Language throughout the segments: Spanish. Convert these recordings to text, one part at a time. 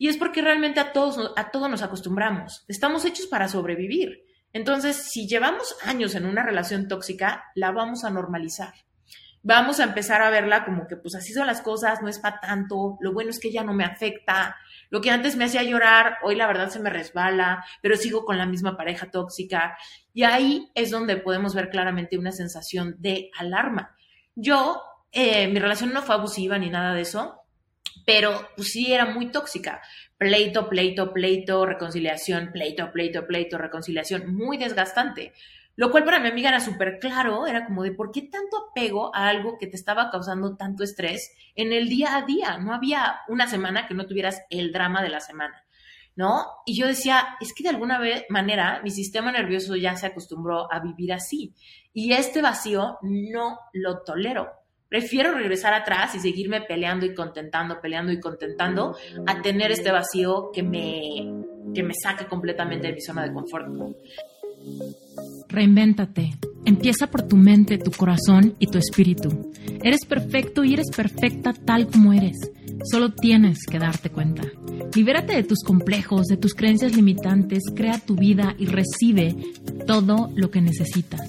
Y es porque realmente a todos, a todos nos acostumbramos. Estamos hechos para sobrevivir. Entonces, si llevamos años en una relación tóxica, la vamos a normalizar. Vamos a empezar a verla como que pues así son las cosas, no es para tanto, lo bueno es que ya no me afecta, lo que antes me hacía llorar, hoy la verdad se me resbala, pero sigo con la misma pareja tóxica. Y ahí es donde podemos ver claramente una sensación de alarma. Yo, eh, mi relación no fue abusiva ni nada de eso, pero pues, sí era muy tóxica. Pleito, pleito, pleito, reconciliación, pleito, pleito, pleito, reconciliación, muy desgastante. Lo cual para mi amiga era súper claro, era como de por qué tanto apego a algo que te estaba causando tanto estrés en el día a día. No había una semana que no tuvieras el drama de la semana, ¿no? Y yo decía, es que de alguna manera mi sistema nervioso ya se acostumbró a vivir así y este vacío no lo tolero. Prefiero regresar atrás y seguirme peleando y contentando, peleando y contentando, a tener este vacío que me, que me saque completamente de mi zona de confort. Reinvéntate. Empieza por tu mente, tu corazón y tu espíritu. Eres perfecto y eres perfecta tal como eres. Solo tienes que darte cuenta. Libérate de tus complejos, de tus creencias limitantes, crea tu vida y recibe todo lo que necesitas.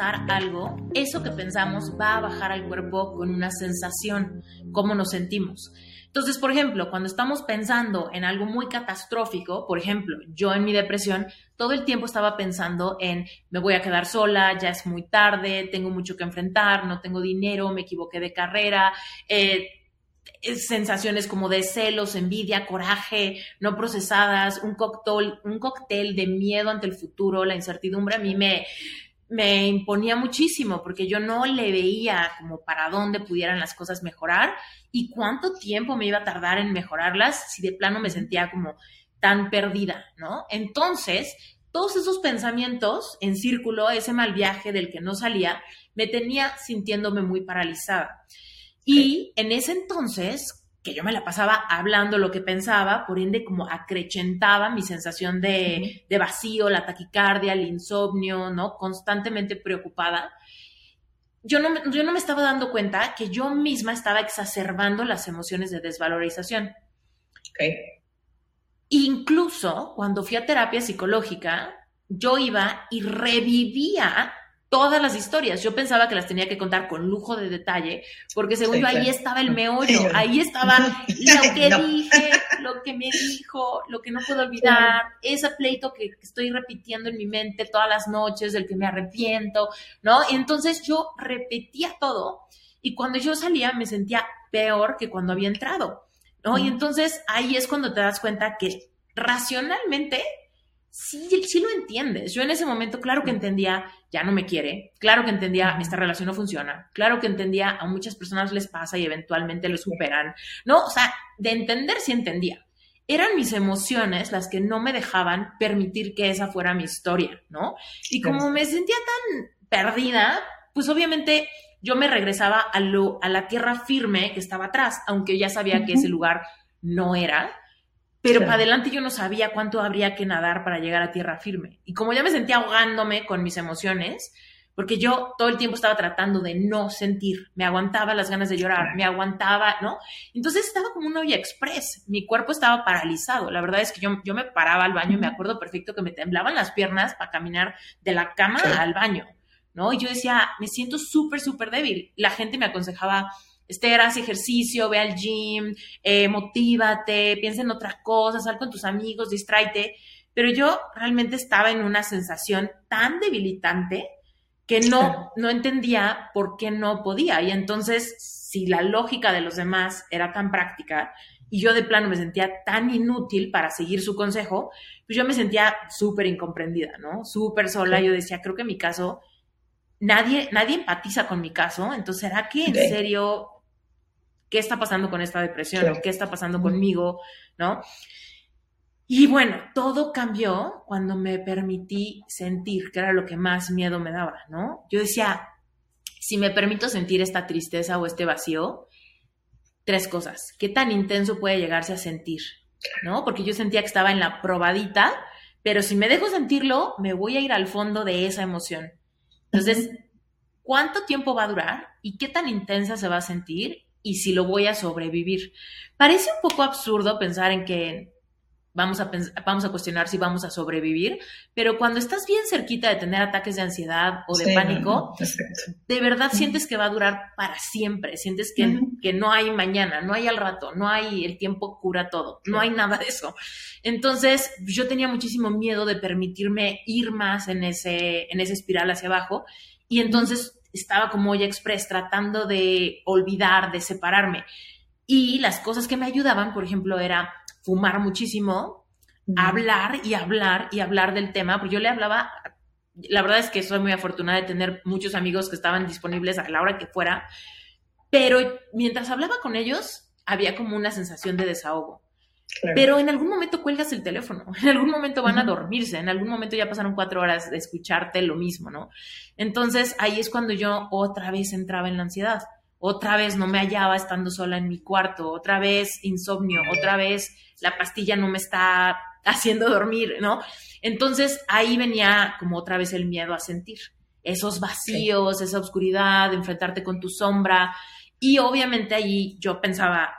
algo, eso que pensamos va a bajar al cuerpo con una sensación, cómo nos sentimos. Entonces, por ejemplo, cuando estamos pensando en algo muy catastrófico, por ejemplo, yo en mi depresión, todo el tiempo estaba pensando en me voy a quedar sola, ya es muy tarde, tengo mucho que enfrentar, no tengo dinero, me equivoqué de carrera, eh, sensaciones como de celos, envidia, coraje, no procesadas, un cóctel, un cóctel de miedo ante el futuro, la incertidumbre a mí me, me imponía muchísimo porque yo no le veía como para dónde pudieran las cosas mejorar y cuánto tiempo me iba a tardar en mejorarlas si de plano me sentía como tan perdida, ¿no? Entonces, todos esos pensamientos en círculo, ese mal viaje del que no salía, me tenía sintiéndome muy paralizada. Y en ese entonces, que yo me la pasaba hablando lo que pensaba, por ende como acrecentaba mi sensación de, vacío, la taquicardia, el insomnio, ¿no? Constantemente preocupada. Yo no, yo no me estaba dando cuenta que yo misma estaba exacerbando las emociones de desvalorización. Okay. Incluso cuando fui a terapia psicológica, yo iba y revivía todas las historias. Yo pensaba que las tenía que contar con lujo de detalle, porque según yo ahí estaba el meollo, ahí estaba lo que dije, lo que me dijo, lo que no puedo olvidar, ese pleito que estoy repitiendo en mi mente todas las noches, del que me arrepiento, ¿no? Y entonces yo repetía todo y cuando yo salía me sentía peor que cuando había entrado, ¿no? Y entonces ahí es cuando te das cuenta que racionalmente sí, sí lo entiendes. Yo en ese momento, claro que entendía, ya no me quiere, claro que entendía, esta relación no funciona, claro que entendía, a muchas personas les pasa y eventualmente lo superan, ¿no? O sea, de entender sí entendía. Eran mis emociones las que no me dejaban permitir que esa fuera mi historia, ¿no? Y como me sentía tan perdida, pues obviamente yo me regresaba a, lo, a la tierra firme que estaba atrás, aunque ya sabía que ese lugar no era pero para adelante yo no sabía cuánto habría que nadar para llegar a tierra firme. Y como ya me sentía ahogándome con mis emociones, porque yo todo el tiempo estaba tratando de no sentir, me aguantaba las ganas de llorar, me aguantaba, ¿no? Entonces estaba como un olla express, mi cuerpo estaba paralizado. La verdad es que yo, yo me paraba al baño y me acuerdo perfecto que me temblaban las piernas para caminar de la cama al baño, ¿no? Y yo decía, me siento súper, súper débil. La gente me aconsejaba, Esther, haz ejercicio, ve al gym, eh, motívate, piensa en otra cosa, sal con tus amigos, distráete. Pero yo realmente estaba en una sensación tan debilitante que no, no entendía por qué no podía. Y entonces, si la lógica de los demás era tan práctica y yo de plano me sentía tan inútil para seguir su consejo, pues yo me sentía súper incomprendida, ¿no? Súper sola. Yo decía, creo que mi caso, nadie, nadie empatiza con mi caso. Entonces, ¿será que en serio ¿qué está pasando con esta depresión? ¿Qué está pasando conmigo? ¿No? Y bueno, todo cambió cuando me permití sentir, que era lo que más miedo me daba, ¿no? Yo decía, si me permito sentir esta tristeza o este vacío, tres cosas. ¿Qué tan intenso puede llegarse a sentir? ¿No? Porque yo sentía que estaba en la probadita, pero si me dejo sentirlo, me voy a ir al fondo de esa emoción. Entonces, ¿cuánto tiempo va a durar y qué tan intensa se va a sentir y si lo voy a sobrevivir? Parece un poco absurdo pensar en que vamos a, vamos a cuestionar si vamos a sobrevivir, pero cuando estás bien cerquita de tener ataques de ansiedad o de pánico, de verdad sientes que va a durar para siempre, sientes que, que, no hay mañana, no hay al rato, no hay el tiempo cura todo, no hay nada de eso. Entonces yo tenía muchísimo miedo de permitirme ir más en ese, en ese espiral hacia abajo y entonces estaba como olla express tratando de olvidar, de separarme. Y las cosas que me ayudaban, por ejemplo, era fumar muchísimo, hablar y hablar y hablar del tema, porque yo le hablaba, la verdad es que soy muy afortunada de tener muchos amigos que estaban disponibles a la hora que fuera, pero mientras hablaba con ellos había como una sensación de desahogo. Pero en algún momento cuelgas el teléfono, en algún momento van a dormirse, en algún momento ya pasaron cuatro horas de escucharte lo mismo, ¿no? Entonces ahí es cuando yo otra vez entraba en la ansiedad, otra vez no me hallaba estando sola en mi cuarto, otra vez insomnio, otra vez la pastilla no me está haciendo dormir, ¿no? Entonces ahí venía como otra vez el miedo a sentir esos vacíos, esa oscuridad, enfrentarte con tu sombra. Y obviamente ahí yo pensaba,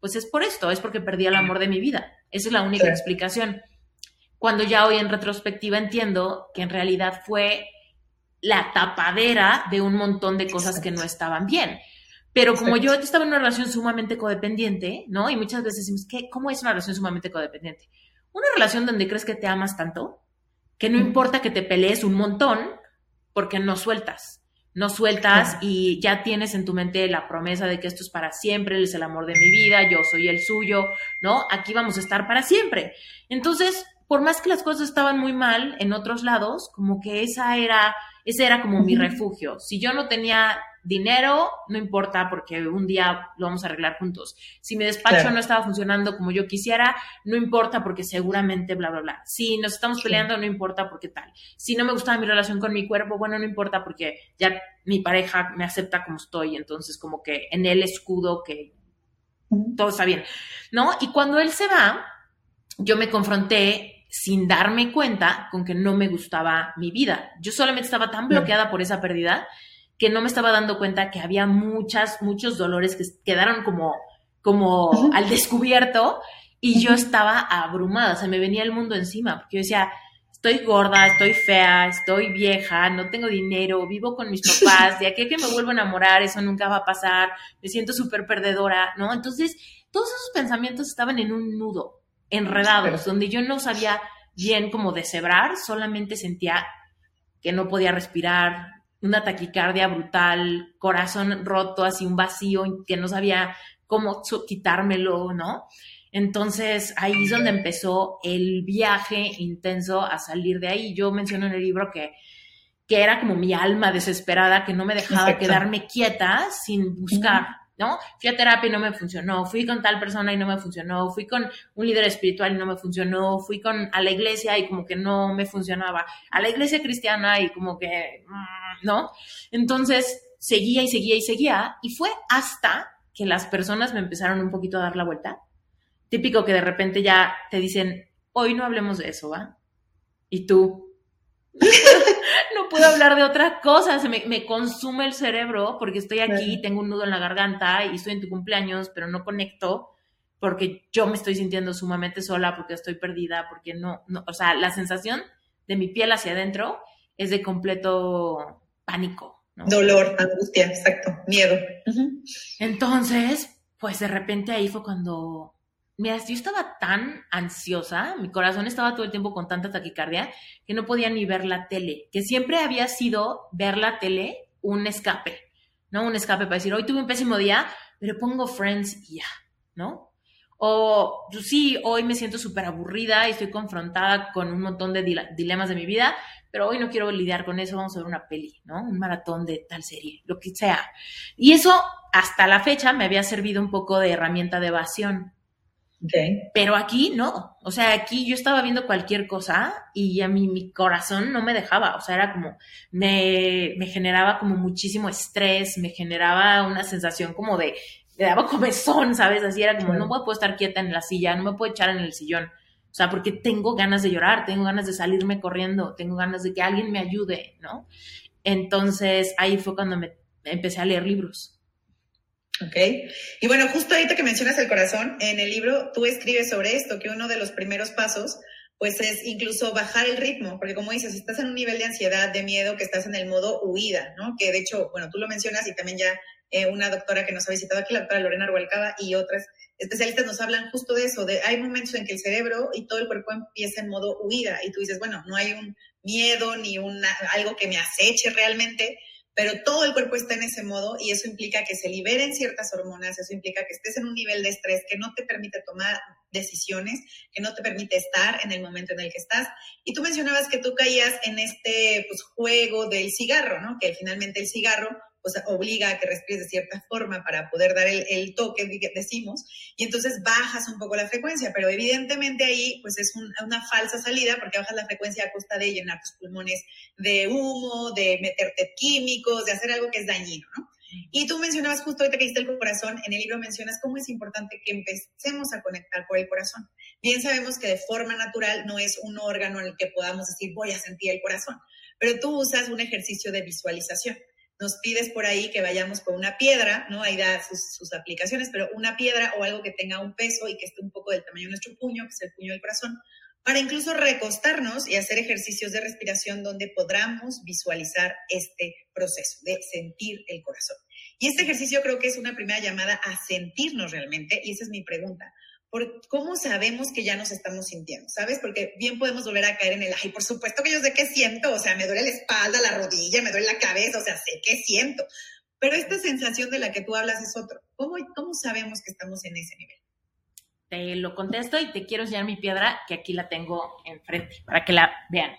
pues es por esto, es porque perdí el amor de mi vida. Esa es la única explicación. Cuando ya hoy en retrospectiva entiendo que en realidad fue la tapadera de un montón de cosas que no estaban bien. Pero como yo estaba en una relación sumamente codependiente, ¿no? Y muchas veces decimos, ¿qué, ¿cómo es una relación sumamente codependiente? Una relación donde crees que te amas tanto, que no importa que te pelees un montón, porque no sueltas. No sueltas y ya tienes en tu mente la promesa de que esto es para siempre, él es el amor de mi vida, yo soy el suyo, ¿no? Aquí vamos a estar para siempre. Entonces, por más que las cosas estaban muy mal en otros lados, como que esa era, ese era como mi refugio. Si yo no tenía Dinero, no importa porque un día lo vamos a arreglar juntos. Si mi despacho no estaba funcionando como yo quisiera, no importa porque seguramente bla, bla, bla. Si nos estamos peleando, no importa porque tal. Si no me gustaba mi relación con mi cuerpo, bueno, no importa porque ya mi pareja me acepta como estoy. Entonces, como que en el escudo que todo está bien, ¿no? Y cuando él se va, yo me confronté sin darme cuenta con que no me gustaba mi vida. Yo solamente estaba tan bloqueada por esa pérdida que no me estaba dando cuenta que había muchas, muchos dolores que quedaron como, como al descubierto y yo estaba abrumada, o sea, me venía el mundo encima, porque yo decía, estoy gorda, estoy fea, estoy vieja, no tengo dinero, vivo con mis papás, de aquí que me vuelvo a enamorar, eso nunca va a pasar, me siento súper perdedora, ¿no? Entonces, todos esos pensamientos estaban en un nudo, enredados, donde yo no sabía bien cómo deshebrar, solamente sentía que no podía respirar, una taquicardia brutal, corazón roto, así un vacío que no sabía cómo quitármelo, ¿no? Entonces ahí es donde empezó el viaje intenso a salir de ahí. Yo menciono en el libro que, que era como mi alma desesperada, que no me dejaba quedarme quieta sin buscar. ¿No? Fui a terapia y no me funcionó, fui con tal persona y no me funcionó, fui con un líder espiritual y no me funcionó, fui con a la iglesia y como que no me funcionaba, a la iglesia cristiana y como que, mm, ¿no? Entonces seguía y seguía y seguía y fue hasta que las personas me empezaron un poquito a dar la vuelta. Típico que de repente ya te dicen, hoy no hablemos de eso, ¿va? Y tú, no puedo hablar de otra cosa, se me, consume el cerebro porque estoy aquí, tengo un nudo en la garganta y estoy en tu cumpleaños, pero no conecto porque yo me estoy sintiendo sumamente sola, porque estoy perdida, porque no, no, o sea, la sensación de mi piel hacia adentro es de completo pánico. Dolor, angustia, exacto, miedo. Entonces, pues de repente ahí fue cuando Mira, yo estaba tan ansiosa, mi corazón estaba todo el tiempo con tanta taquicardia que no podía ni ver la tele, que siempre había sido ver la tele un escape, ¿no? Un escape para decir, hoy tuve un pésimo día, pero pongo Friends y ya, ¿no? O pues, sí, hoy me siento súper aburrida y estoy confrontada con un montón de dilemas de mi vida, pero hoy no quiero lidiar con eso, vamos a ver una peli, ¿no? Un maratón de tal serie, lo que sea. Y eso hasta la fecha me había servido un poco de herramienta de evasión. Pero aquí no, o sea, aquí yo estaba viendo cualquier cosa y a mí mi corazón no me dejaba, o sea, era como, me, me generaba como muchísimo estrés, me generaba una sensación como de, me daba comezón, ¿sabes? Así era como, no puedo estar quieta en la silla, no me puedo echar en el sillón, o sea, porque tengo ganas de llorar, tengo ganas de salirme corriendo, tengo ganas de que alguien me ayude, ¿no? Entonces ahí fue cuando me empecé a leer libros. Ok. Y bueno, justo ahorita que mencionas el corazón, en el libro tú escribes sobre esto, que uno de los primeros pasos, pues es incluso bajar el ritmo, porque como dices, estás en un nivel de ansiedad, de miedo, que estás en el modo huida, ¿no? Que de hecho, bueno, tú lo mencionas y también ya eh, una doctora que nos ha visitado aquí, la doctora Lorena Rualcaba, y otras especialistas nos hablan justo de eso, de hay momentos en que el cerebro y todo el cuerpo empieza en modo huida y tú dices, bueno, no hay un miedo ni una, algo que me aceche realmente, pero todo el cuerpo está en ese modo y eso implica que se liberen ciertas hormonas, eso implica que estés en un nivel de estrés que no te permite tomar decisiones, que no te permite estar en el momento en el que estás. Y tú mencionabas que tú caías en este pues, juego del cigarro, ¿no? Que finalmente el cigarro obliga a que respires de cierta forma para poder dar el, toque, decimos, y entonces bajas un poco la frecuencia, pero evidentemente ahí pues es una falsa salida porque bajas la frecuencia a costa de llenar tus pulmones de humo, de meterte químicos, de hacer algo que es dañino, ¿no? Y tú mencionabas justo ahorita que hiciste el corazón, en el libro mencionas cómo es importante que empecemos a conectar por el corazón. Bien sabemos que de forma natural no es un órgano en el que podamos decir voy a sentir el corazón, pero tú usas un ejercicio de visualización nos pides por ahí que vayamos con una piedra, ¿no? Ahí da sus, aplicaciones, pero una piedra o algo que tenga un peso y que esté un poco del tamaño de nuestro puño, que es el puño del corazón, para incluso recostarnos y hacer ejercicios de respiración donde podamos visualizar este proceso de sentir el corazón. Y este ejercicio creo que es una primera llamada a sentirnos realmente, y esa es mi pregunta por cómo sabemos que ya nos estamos sintiendo, ¿sabes? Porque bien podemos volver a caer en el, ay, por supuesto que yo sé qué siento, o sea, me duele la espalda, la rodilla, me duele la cabeza, o sea, sé qué siento. Pero esta sensación de la que tú hablas es otro. ¿Cómo, cómo sabemos que estamos en ese nivel? Te lo contesto y te quiero enseñar mi piedra, que aquí la tengo enfrente, para que la vean.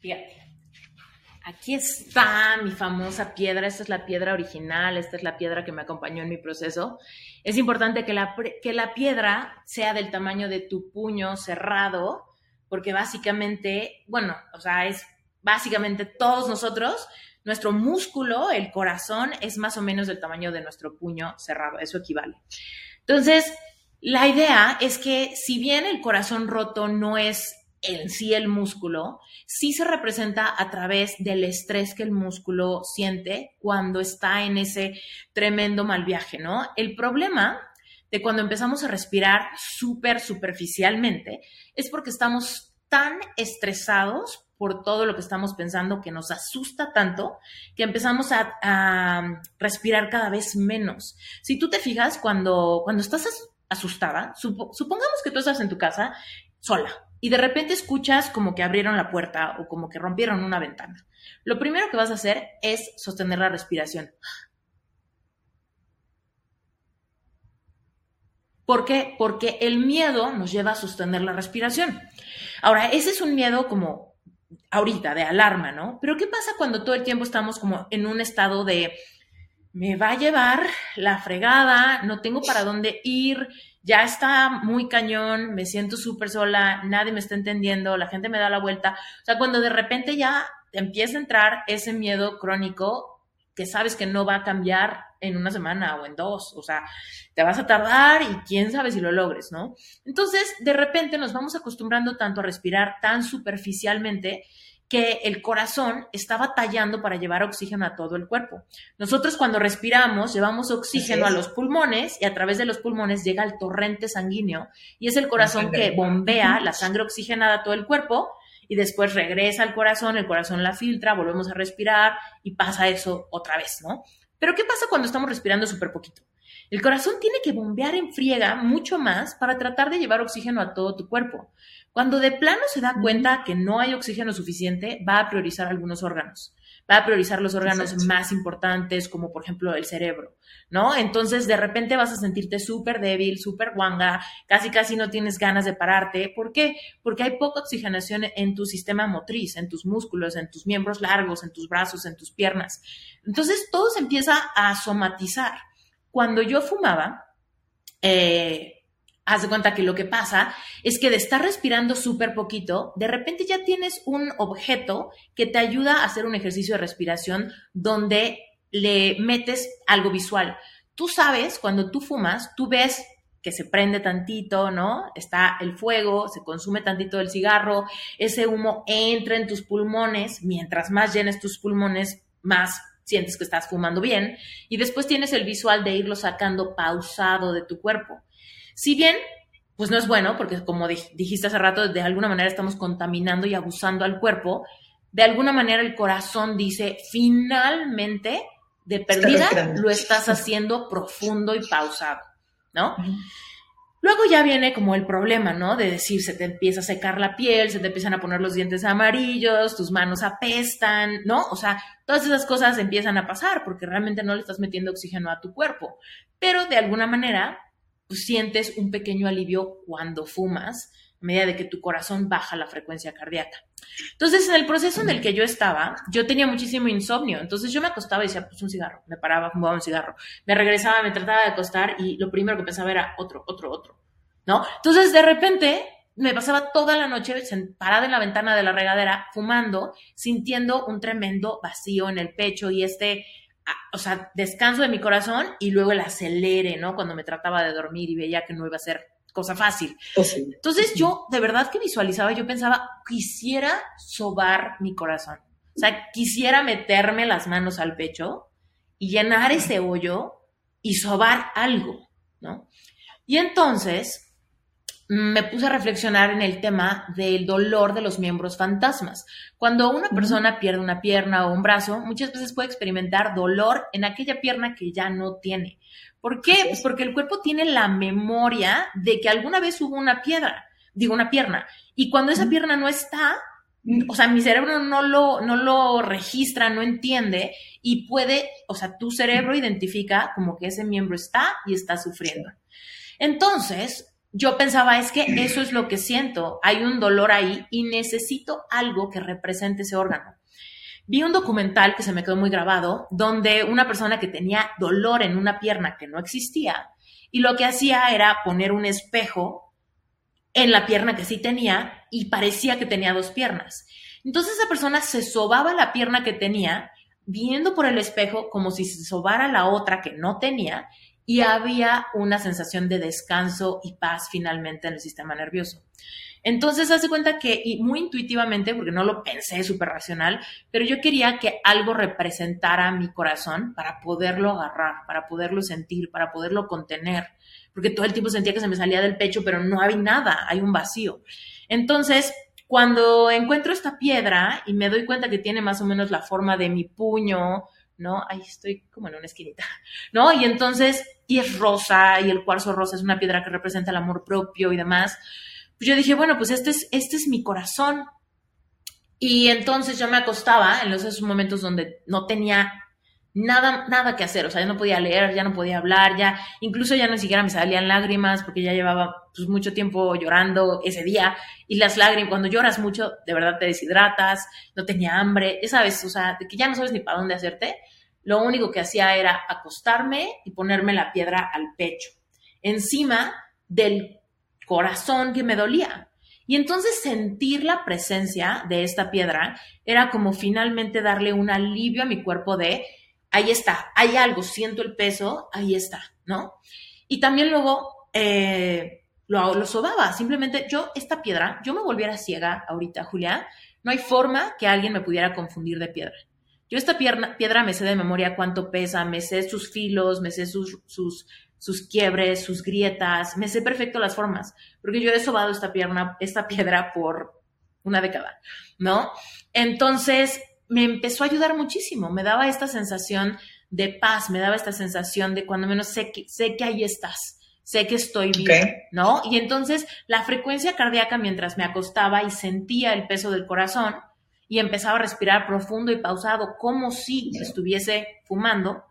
Fíjate. Aquí está mi famosa piedra, esta es la piedra original, esta es la piedra que me acompañó en mi proceso. Es importante que la, que la piedra sea del tamaño de tu puño cerrado, porque básicamente, bueno, o sea, es básicamente todos nosotros, nuestro músculo, el corazón, es más o menos del tamaño de nuestro puño cerrado, eso equivale. Entonces, la idea es que si bien el corazón roto no es en sí el músculo, sí se representa a través del estrés que el músculo siente cuando está en ese tremendo mal viaje, ¿no? El problema de cuando empezamos a respirar súper superficialmente es porque estamos tan estresados por todo lo que estamos pensando que nos asusta tanto que empezamos a, respirar cada vez menos. Si tú te fijas, cuando, cuando estás asustada, supongamos que tú estás en tu casa sola y de repente escuchas como que abrieron la puerta o como que rompieron una ventana. Lo primero que vas a hacer es sostener la respiración. ¿Por qué? Porque el miedo nos lleva a sostener la respiración. Ahora, ese es un miedo como ahorita, de alarma, ¿no? Pero ¿qué pasa cuando todo el tiempo estamos como en un estado de me va a llevar la fregada, no tengo para dónde ir, ya está muy cañón, me siento súper sola, nadie me está entendiendo, la gente me da la vuelta. O sea, cuando de repente ya empieza a entrar ese miedo crónico que sabes que no va a cambiar en una semana o en dos, o sea, te vas a tardar y quién sabe si lo logres, ¿no? Entonces, de repente nos vamos acostumbrando tanto a respirar tan superficialmente que el corazón está batallando para llevar oxígeno a todo el cuerpo. Nosotros cuando respiramos llevamos oxígeno a los pulmones y a través de los pulmones llega el torrente sanguíneo y es el corazón que bombea la sangre oxigenada a todo el cuerpo y después regresa al corazón, el corazón la filtra, volvemos a respirar y pasa eso otra vez, ¿no? Pero ¿qué pasa cuando estamos respirando súper poquito? El corazón tiene que bombear en friega mucho más para tratar de llevar oxígeno a todo tu cuerpo. Cuando de plano se da cuenta que no hay oxígeno suficiente, va a priorizar algunos órganos. va a priorizar los órganos más importantes, como por ejemplo el cerebro, ¿no? Entonces, de repente vas a sentirte súper débil, súper guanga, casi casi no tienes ganas de pararte. ¿Por qué? Porque hay poca oxigenación en tu sistema motriz, en tus músculos, en tus miembros largos, en tus brazos, en tus piernas. Entonces, todo se empieza a somatizar. Cuando yo fumaba, eh, haz de cuenta que lo que pasa es que de estar respirando súper poquito, de repente ya tienes un objeto que te ayuda a hacer un ejercicio de respiración donde le metes algo visual. Tú sabes, cuando tú fumas, tú ves que se prende tantito, ¿no? Está el fuego, se consume tantito el cigarro, ese humo entra en tus pulmones, mientras más llenes tus pulmones, más sientes que estás fumando bien, y después tienes el visual de irlo sacando pausado de tu cuerpo. Si bien, pues no es bueno, porque como dijiste hace rato, de alguna manera estamos contaminando y abusando al cuerpo, de alguna manera el corazón dice, finalmente, de perdida, lo estás haciendo profundo y pausado, ¿no? Luego ya viene como el problema, ¿no? De decir, se te empieza a secar la piel, se te empiezan a poner los dientes amarillos, tus manos apestan, ¿no? O sea, todas esas cosas empiezan a pasar porque realmente no le estás metiendo oxígeno a tu cuerpo. Pero de alguna manera pues sientes un pequeño alivio cuando fumas, a medida de que tu corazón baja la frecuencia cardíaca. Entonces, en el proceso en el que yo estaba, yo tenía muchísimo insomnio. Entonces, yo me acostaba y decía, pues un cigarro. Me paraba, fumaba un cigarro. Me regresaba, me trataba de acostar y lo primero que pensaba era otro, otro, otro. ¿No? Entonces, de repente, me pasaba toda la noche parada en la ventana de la regadera, fumando, sintiendo un tremendo vacío en el pecho y este o sea, descanso de mi corazón y luego el acelere, ¿no? Cuando me trataba de dormir y veía que no iba a ser cosa fácil. Entonces yo, de verdad que visualizaba, yo pensaba, quisiera sobar mi corazón. O sea, quisiera meterme las manos al pecho y llenar ese hoyo y sobar algo, ¿no? Y entonces me puse a reflexionar en el tema del dolor de los miembros fantasmas. Cuando una persona pierde una pierna o un brazo, muchas veces puede experimentar dolor en aquella pierna que ya no tiene. ¿Por qué? Pues porque el cuerpo tiene la memoria de que alguna vez hubo una piedra, digo una pierna, y cuando esa pierna no está, o sea, mi cerebro no lo, no lo registra, no entiende y puede, o sea, tu cerebro identifica como que ese miembro está y está sufriendo. Entonces, yo pensaba, es que eso es lo que siento, hay un dolor ahí y necesito algo que represente ese órgano. Vi un documental que se me quedó muy grabado, donde una persona que tenía dolor en una pierna que no existía, y lo que hacía era poner un espejo en la pierna que sí tenía y parecía que tenía dos piernas. Entonces esa persona se sobaba la pierna que tenía, viendo por el espejo como si se sobara la otra que no tenía, y había una sensación de descanso y paz finalmente en el sistema nervioso. Entonces, hace cuenta que, y muy intuitivamente, porque no lo pensé súper racional, pero yo quería que algo representara mi corazón para poderlo agarrar, para poderlo sentir, para poderlo contener, porque todo el tiempo sentía que se me salía del pecho, pero no había nada, hay un vacío. Entonces, cuando encuentro esta piedra y me doy cuenta que tiene más o menos la forma de mi puño, ¿no? Ahí estoy como en una esquinita, ¿no? Y entonces, y es rosa, y el cuarzo rosa es una piedra que representa el amor propio y demás. Pues yo dije, bueno, pues este es, este es mi corazón. Y entonces yo me acostaba en esos momentos donde no tenía nada, nada que hacer, o sea, ya no podía leer, ya no podía hablar, ya, incluso ya ni siquiera me salían lágrimas porque ya llevaba pues, mucho tiempo llorando ese día y las lágrimas, cuando lloras mucho, de verdad te deshidratas, no tenía hambre, ya sabes, o sea, que ya no sabes ni para dónde hacerte, lo único que hacía era acostarme y ponerme la piedra al pecho, encima del corazón que me dolía. Y entonces sentir la presencia de esta piedra era como finalmente darle un alivio a mi cuerpo de ahí está, hay algo, siento el peso, ahí está, ¿no? Y también luego eh, lo, lo sobaba, simplemente yo, esta piedra, yo me volviera ciega ahorita, Julia, no hay forma que alguien me pudiera confundir de piedra. Yo esta piedra me sé de memoria cuánto pesa, me sé sus filos, me sé sus, sus, sus quiebres, sus grietas, me sé perfecto las formas, porque yo he sobado esta, pierna, esta piedra por una década, ¿no? Entonces, me empezó a ayudar muchísimo, me daba esta sensación de paz, me daba esta sensación de cuando menos sé que, sé que ahí estás, sé que estoy bien, ¿no? Y entonces la frecuencia cardíaca mientras me acostaba y sentía el peso del corazón, y empezaba a respirar profundo y pausado, como si estuviese fumando,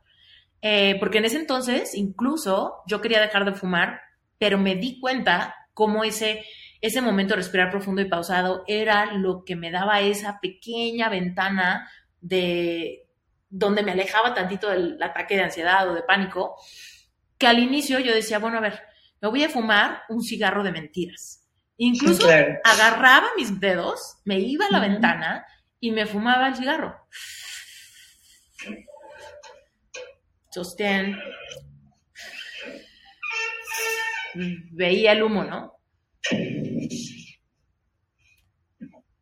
eh, porque en ese entonces incluso yo quería dejar de fumar, pero me di cuenta cómo ese, ese momento de respirar profundo y pausado era lo que me daba esa pequeña ventana de donde me alejaba tantito del ataque de ansiedad o de pánico, que al inicio yo decía, bueno, a ver, me voy a fumar un cigarro de mentiras. Incluso agarraba mis dedos, me iba a la ventana y me fumaba el cigarro. Sostén. Veía el humo, ¿no?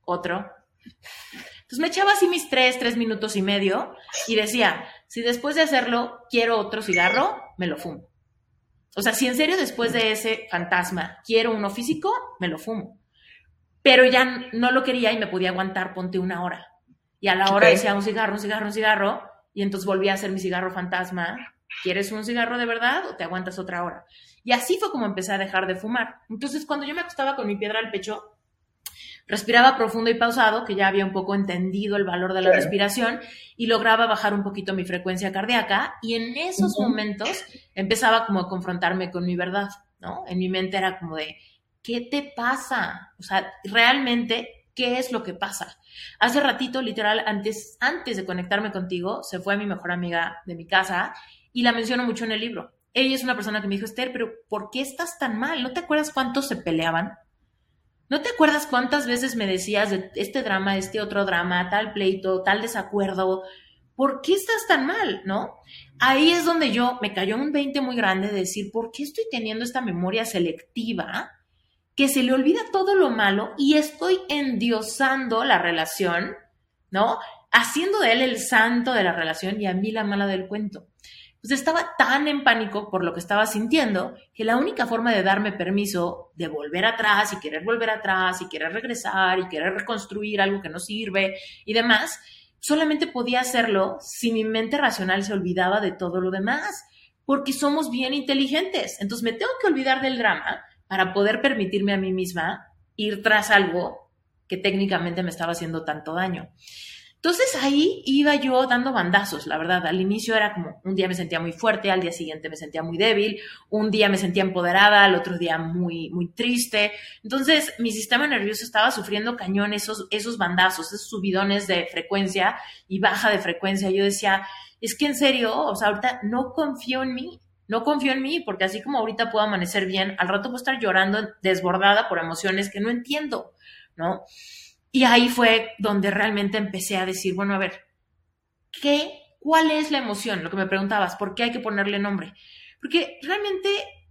Otro. Entonces me echaba así mis tres, tres minutos y medio y decía, si después de hacerlo quiero otro cigarro, me lo fumo. O sea, si en serio después de ese fantasma quiero uno físico, me lo fumo. Pero ya no lo quería y me podía aguantar, ponte una hora. Y a la hora decía un cigarro, un cigarro, un cigarro, y entonces volví a hacer mi cigarro fantasma. ¿Quieres un cigarro de verdad o te aguantas otra hora? Y así fue como empecé a dejar de fumar. Entonces, cuando yo me acostaba con mi piedra al pecho, respiraba profundo y pausado, que ya había un poco entendido el valor de la respiración, y lograba bajar un poquito mi frecuencia cardíaca, y en esos momentos empezaba como a confrontarme con mi verdad, ¿no? En mi mente era como de, ¿qué te pasa? O sea, realmente, ¿qué es lo que pasa? Hace ratito, literal, antes, antes de conectarme contigo, se fue mi mejor amiga de mi casa y la menciono mucho en el libro. Ella es una persona que me dijo, Esther, pero ¿por qué estás tan mal? ¿No te acuerdas cuántos se peleaban? ¿No te acuerdas cuántas veces me decías de este drama, este otro drama, tal pleito, tal desacuerdo? ¿Por qué estás tan mal? ¿No? Ahí es donde yo me cayó un 20 muy grande de decir, ¿por qué estoy teniendo esta memoria selectiva que se le olvida todo lo malo y estoy endiosando la relación, ¿no? Haciendo de él el santo de la relación y a mí la mala del cuento. Pues estaba tan en pánico por lo que estaba sintiendo que la única forma de darme permiso de volver atrás y querer volver atrás y querer regresar y querer reconstruir algo que no sirve y demás, solamente podía hacerlo si mi mente racional se olvidaba de todo lo demás, porque somos bien inteligentes. Entonces me tengo que olvidar del drama para poder permitirme a mí misma ir tras algo que técnicamente me estaba haciendo tanto daño. Entonces ahí iba yo dando bandazos, la verdad. Al inicio era como, un día me sentía muy fuerte, al día siguiente me sentía muy débil, un día me sentía empoderada, al otro día muy, muy triste. Entonces mi sistema nervioso estaba sufriendo cañón esos, esos bandazos, esos subidones de frecuencia y baja de frecuencia. Yo decía, es que en serio, o sea, ahorita no confío en mí, no confío en mí, porque así como ahorita puedo amanecer bien, al rato puedo estar llorando desbordada por emociones que no entiendo, ¿no? Y ahí fue donde realmente empecé a decir, bueno, a ver, ¿qué, cuál es la emoción? Lo que me preguntabas, ¿por qué hay que ponerle nombre? Porque realmente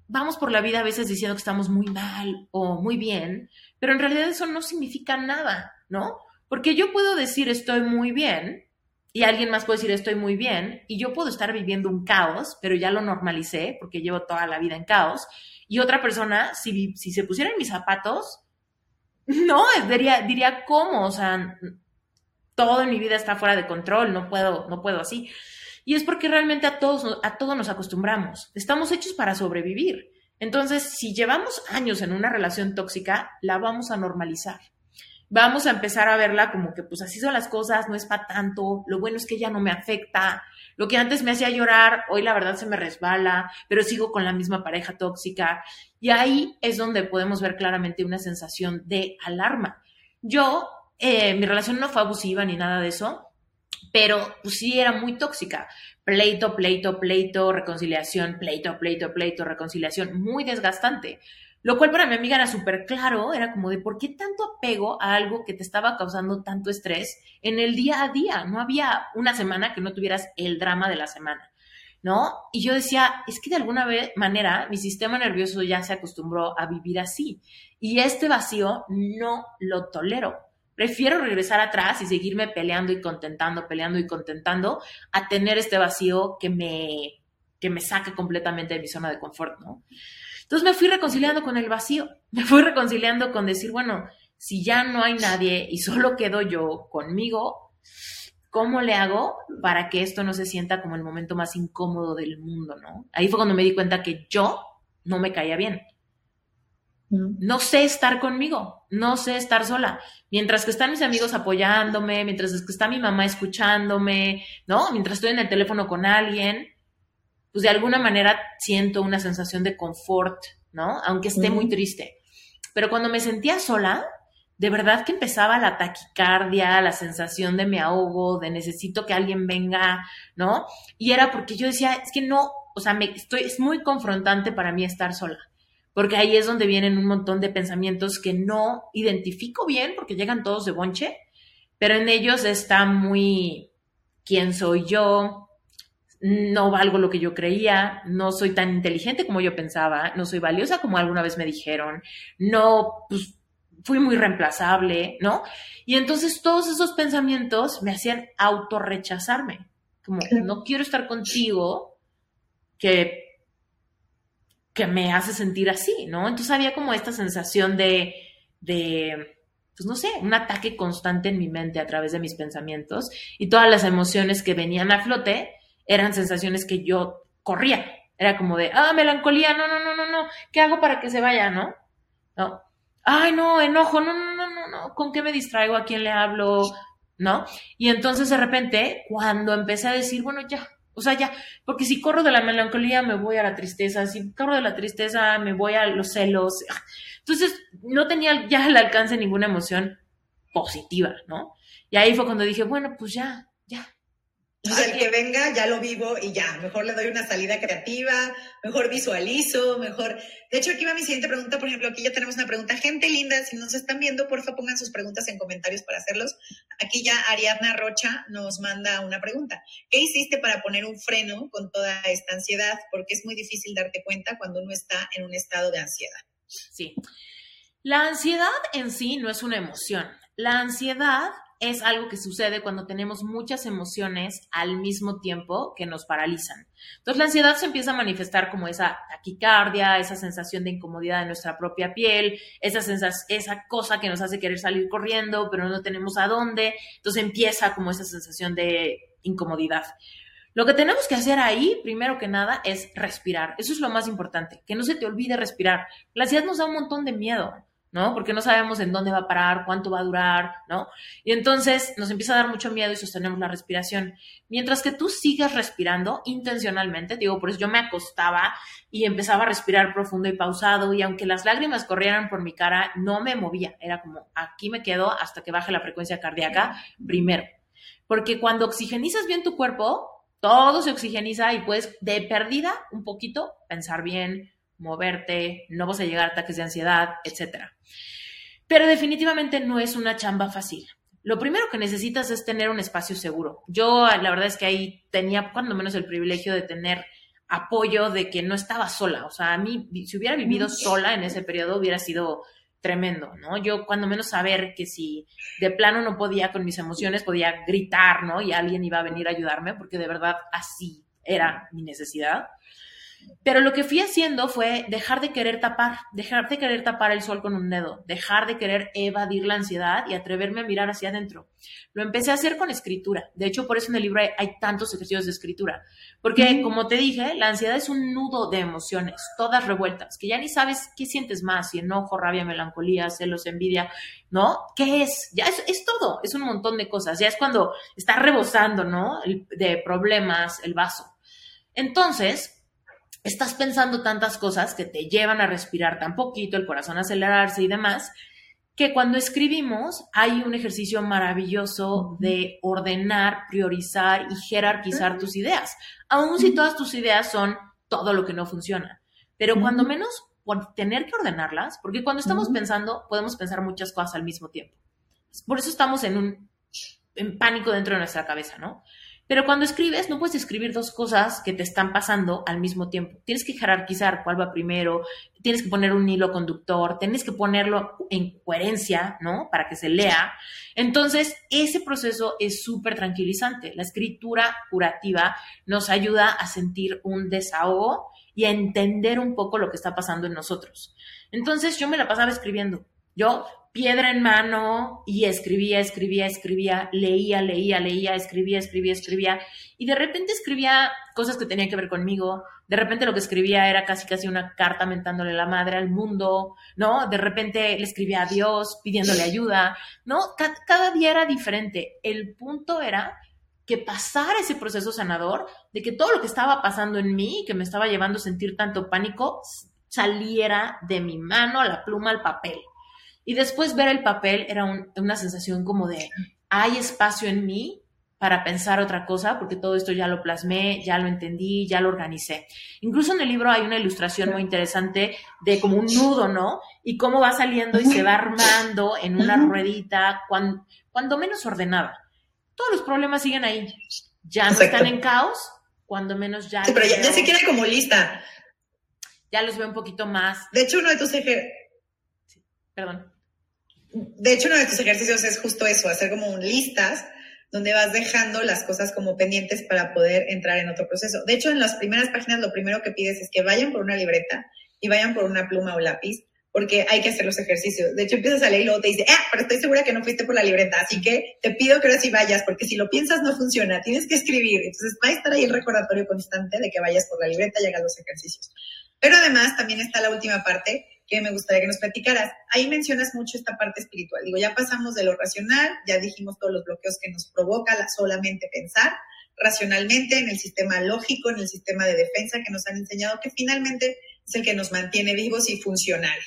vamos por la vida a veces diciendo que estamos muy mal o muy bien, pero en realidad eso no significa nada, ¿no? Porque yo puedo decir estoy muy bien y alguien más puede decir estoy muy bien y yo puedo estar viviendo un caos, pero ya lo normalicé porque llevo toda la vida en caos y otra persona, si, si se pusiera en mis zapatos, no, diría, diría cómo, o sea, todo en mi vida está fuera de control, no puedo, no puedo así. Y es porque realmente a todos, a todos nos acostumbramos. Estamos hechos para sobrevivir. Entonces, si llevamos años en una relación tóxica, la vamos a normalizar. Vamos a empezar a verla como que pues así son las cosas, no es para tanto, lo bueno es que ya no me afecta, lo que antes me hacía llorar, hoy la verdad se me resbala, pero sigo con la misma pareja tóxica. Y ahí es donde podemos ver claramente una sensación de alarma. Yo, eh, mi relación no fue abusiva ni nada de eso, pero pues, sí era muy tóxica. Pleito, pleito, pleito, reconciliación, pleito, pleito, pleito, reconciliación, muy desgastante. Lo cual para mi amiga era súper claro, era como de por qué tanto apego a algo que te estaba causando tanto estrés en el día a día. No había una semana que no tuvieras el drama de la semana, ¿no? Y yo decía, es que de alguna manera mi sistema nervioso ya se acostumbró a vivir así y este vacío no lo tolero. Prefiero regresar atrás y seguirme peleando y contentando, peleando y contentando, a tener este vacío que me, que me saque completamente de mi zona de confort, ¿no? Entonces me fui reconciliando con el vacío, me fui reconciliando con decir, bueno, si ya no hay nadie y solo quedo yo conmigo, ¿cómo le hago para que esto no se sienta como el momento más incómodo del mundo, no? Ahí fue cuando me di cuenta que yo no me caía bien. No sé estar conmigo, no sé estar sola. Mientras que están mis amigos apoyándome, mientras que está mi mamá escuchándome, ¿no? Mientras estoy en el teléfono con alguien, pues de alguna manera siento una sensación de confort, ¿no? Aunque esté muy triste. Pero cuando me sentía sola, de verdad que empezaba la taquicardia, la sensación de me ahogo, de necesito que alguien venga, ¿no? Y era porque yo decía, es que no, o sea, me, estoy, es muy confrontante para mí estar sola, porque ahí es donde vienen un montón de pensamientos que no identifico bien, porque llegan todos de bonche, pero en ellos está muy, ¿quién soy yo? No valgo lo que yo creía, no soy tan inteligente como yo pensaba, no soy valiosa como alguna vez me dijeron, no, pues fui muy reemplazable, ¿no? Y entonces todos esos pensamientos me hacían autorrechazarme, como no quiero estar contigo, que, que me hace sentir así, ¿no? Entonces había como esta sensación de, de, pues no sé, un ataque constante en mi mente a través de mis pensamientos y todas las emociones que venían a flote eran sensaciones que yo corría. Era como de, ah, melancolía, no, no, no, no, no, ¿qué hago para que se vaya, no? No. Ay, no, enojo, no, no, no, no, no, ¿con qué me distraigo? ¿A quién le hablo? ¿No? Y entonces de repente, cuando empecé a decir, bueno, ya, o sea, ya, porque si corro de la melancolía me voy a la tristeza, si corro de la tristeza me voy a los celos. Entonces, no tenía ya al alcance ninguna emoción positiva, ¿no? Y ahí fue cuando dije, bueno, pues ya, ya, el que venga ya lo vivo y ya, mejor le doy una salida creativa, mejor visualizo, mejor... De hecho, aquí va mi siguiente pregunta, por ejemplo, aquí ya tenemos una pregunta. Gente linda, si nos están viendo, porfa pongan sus preguntas en comentarios para hacerlos. Aquí ya Ariadna Rocha nos manda una pregunta. ¿Qué hiciste para poner un freno con toda esta ansiedad? Porque es muy difícil darte cuenta cuando uno está en un estado de ansiedad. Sí. La ansiedad en sí no es una emoción. La ansiedad es algo que sucede cuando tenemos muchas emociones al mismo tiempo que nos paralizan. Entonces la ansiedad se empieza a manifestar como esa taquicardia, esa sensación de incomodidad en nuestra propia piel, esa, esa cosa que nos hace querer salir corriendo, pero no tenemos a dónde. Entonces empieza como esa sensación de incomodidad. Lo que tenemos que hacer ahí, primero que nada, es respirar. Eso es lo más importante, que no se te olvide respirar. La ansiedad nos da un montón de miedo. ¿No? Porque no sabemos en dónde va a parar, cuánto va a durar, ¿no? Y entonces nos empieza a dar mucho miedo y sostenemos la respiración. Mientras que tú sigas respirando intencionalmente, digo, por eso yo me acostaba y empezaba a respirar profundo y pausado y aunque las lágrimas corrieran por mi cara, no me movía. Era como, aquí me quedo hasta que baje la frecuencia cardíaca primero. Porque cuando oxigenizas bien tu cuerpo, todo se oxigeniza y puedes de perdida un poquito pensar bien, moverte, no vas a llegar a ataques de ansiedad, etc. Pero definitivamente no es una chamba fácil. Lo primero que necesitas es tener un espacio seguro. Yo la verdad es que ahí tenía cuando menos el privilegio de tener apoyo de que no estaba sola. O sea, a mí, si hubiera vivido sola en ese periodo, hubiera sido tremendo, ¿no? Yo cuando menos saber que si de plano no podía con mis emociones, podía gritar, ¿no? Y alguien iba a venir a ayudarme, porque de verdad así era mi necesidad. Pero lo que fui haciendo fue dejar de querer tapar, dejar de querer tapar el sol con un dedo, dejar de querer evadir la ansiedad y atreverme a mirar hacia adentro. Lo empecé a hacer con escritura. De hecho, por eso en el libro hay, tantos ejercicios de escritura. Porque, como te dije, la ansiedad es un nudo de emociones, todas revueltas, que ya ni sabes qué sientes más, si enojo, rabia, melancolía, celos, envidia, ¿no? ¿Qué es? Ya es, es todo, es un montón de cosas. Ya es cuando está rebosando, ¿no? de problemas el vaso. Entonces, estás pensando tantas cosas que te llevan a respirar tan poquito, el corazón a acelerarse y demás, que cuando escribimos hay un ejercicio maravilloso de ordenar, priorizar y jerarquizar tus ideas, aun si todas tus ideas son todo lo que no funciona. Pero cuando menos por tener que ordenarlas, porque cuando estamos pensando podemos pensar muchas cosas al mismo tiempo. Por eso estamos en un en pánico dentro de nuestra cabeza, ¿no? Pero cuando escribes, no puedes escribir dos cosas que te están pasando al mismo tiempo. Tienes que jerarquizar cuál va primero, tienes que poner un hilo conductor, tienes que ponerlo en coherencia, ¿no? Para que se lea. Entonces, ese proceso es súper tranquilizante. La escritura curativa nos ayuda a sentir un desahogo y a entender un poco lo que está pasando en nosotros. Entonces, yo me la pasaba escribiendo. Yo piedra en mano y escribía, escribía, escribía, leía, leía, leía, escribía, escribía, escribía. Y de repente escribía cosas que tenían que ver conmigo. De repente lo que escribía era casi casi una carta mentándole la madre al mundo, ¿no? De repente le escribía a Dios pidiéndole ayuda, ¿no? Cada, cada día era diferente. El punto era que pasara ese proceso sanador, de que todo lo que estaba pasando en mí, que me estaba llevando a sentir tanto pánico, saliera de mi mano a la pluma al papel. Y después ver el papel era una sensación como de, hay espacio en mí para pensar otra cosa, porque todo esto ya lo plasmé, ya lo entendí, ya lo organicé. Incluso en el libro hay una ilustración muy interesante de como un nudo, ¿no? Y cómo va saliendo y se va armando en una ruedita, cuando, cuando menos ordenada. Todos los problemas siguen ahí. Ya no están en caos, cuando menos ya. Sí, pero ya, se queda como lista. Ya los veo un poquito más. De hecho, uno de tus ejercicios. perdón de hecho, uno de tus ejercicios es justo eso, hacer como listas donde vas dejando las cosas como pendientes para poder entrar en otro proceso. De hecho, en las primeras páginas lo primero que pides es que vayan por una libreta y vayan por una pluma o lápiz, porque hay que hacer los ejercicios. De hecho, empiezas a leer y luego te dice, ah, pero estoy segura que no fuiste por la libreta, así que te pido que ahora sí vayas, porque si lo piensas no funciona, tienes que escribir. Entonces va a estar ahí el recordatorio constante de que vayas por la libreta y hagas los ejercicios. Pero además también está la última parte, que me gustaría que nos platicaras. Ahí mencionas mucho esta parte espiritual. Digo, ya pasamos de lo racional, ya dijimos todos los bloqueos que nos provoca la solamente pensar racionalmente en el sistema lógico, en el sistema de defensa que nos han enseñado que finalmente es el que nos mantiene vivos y funcionales.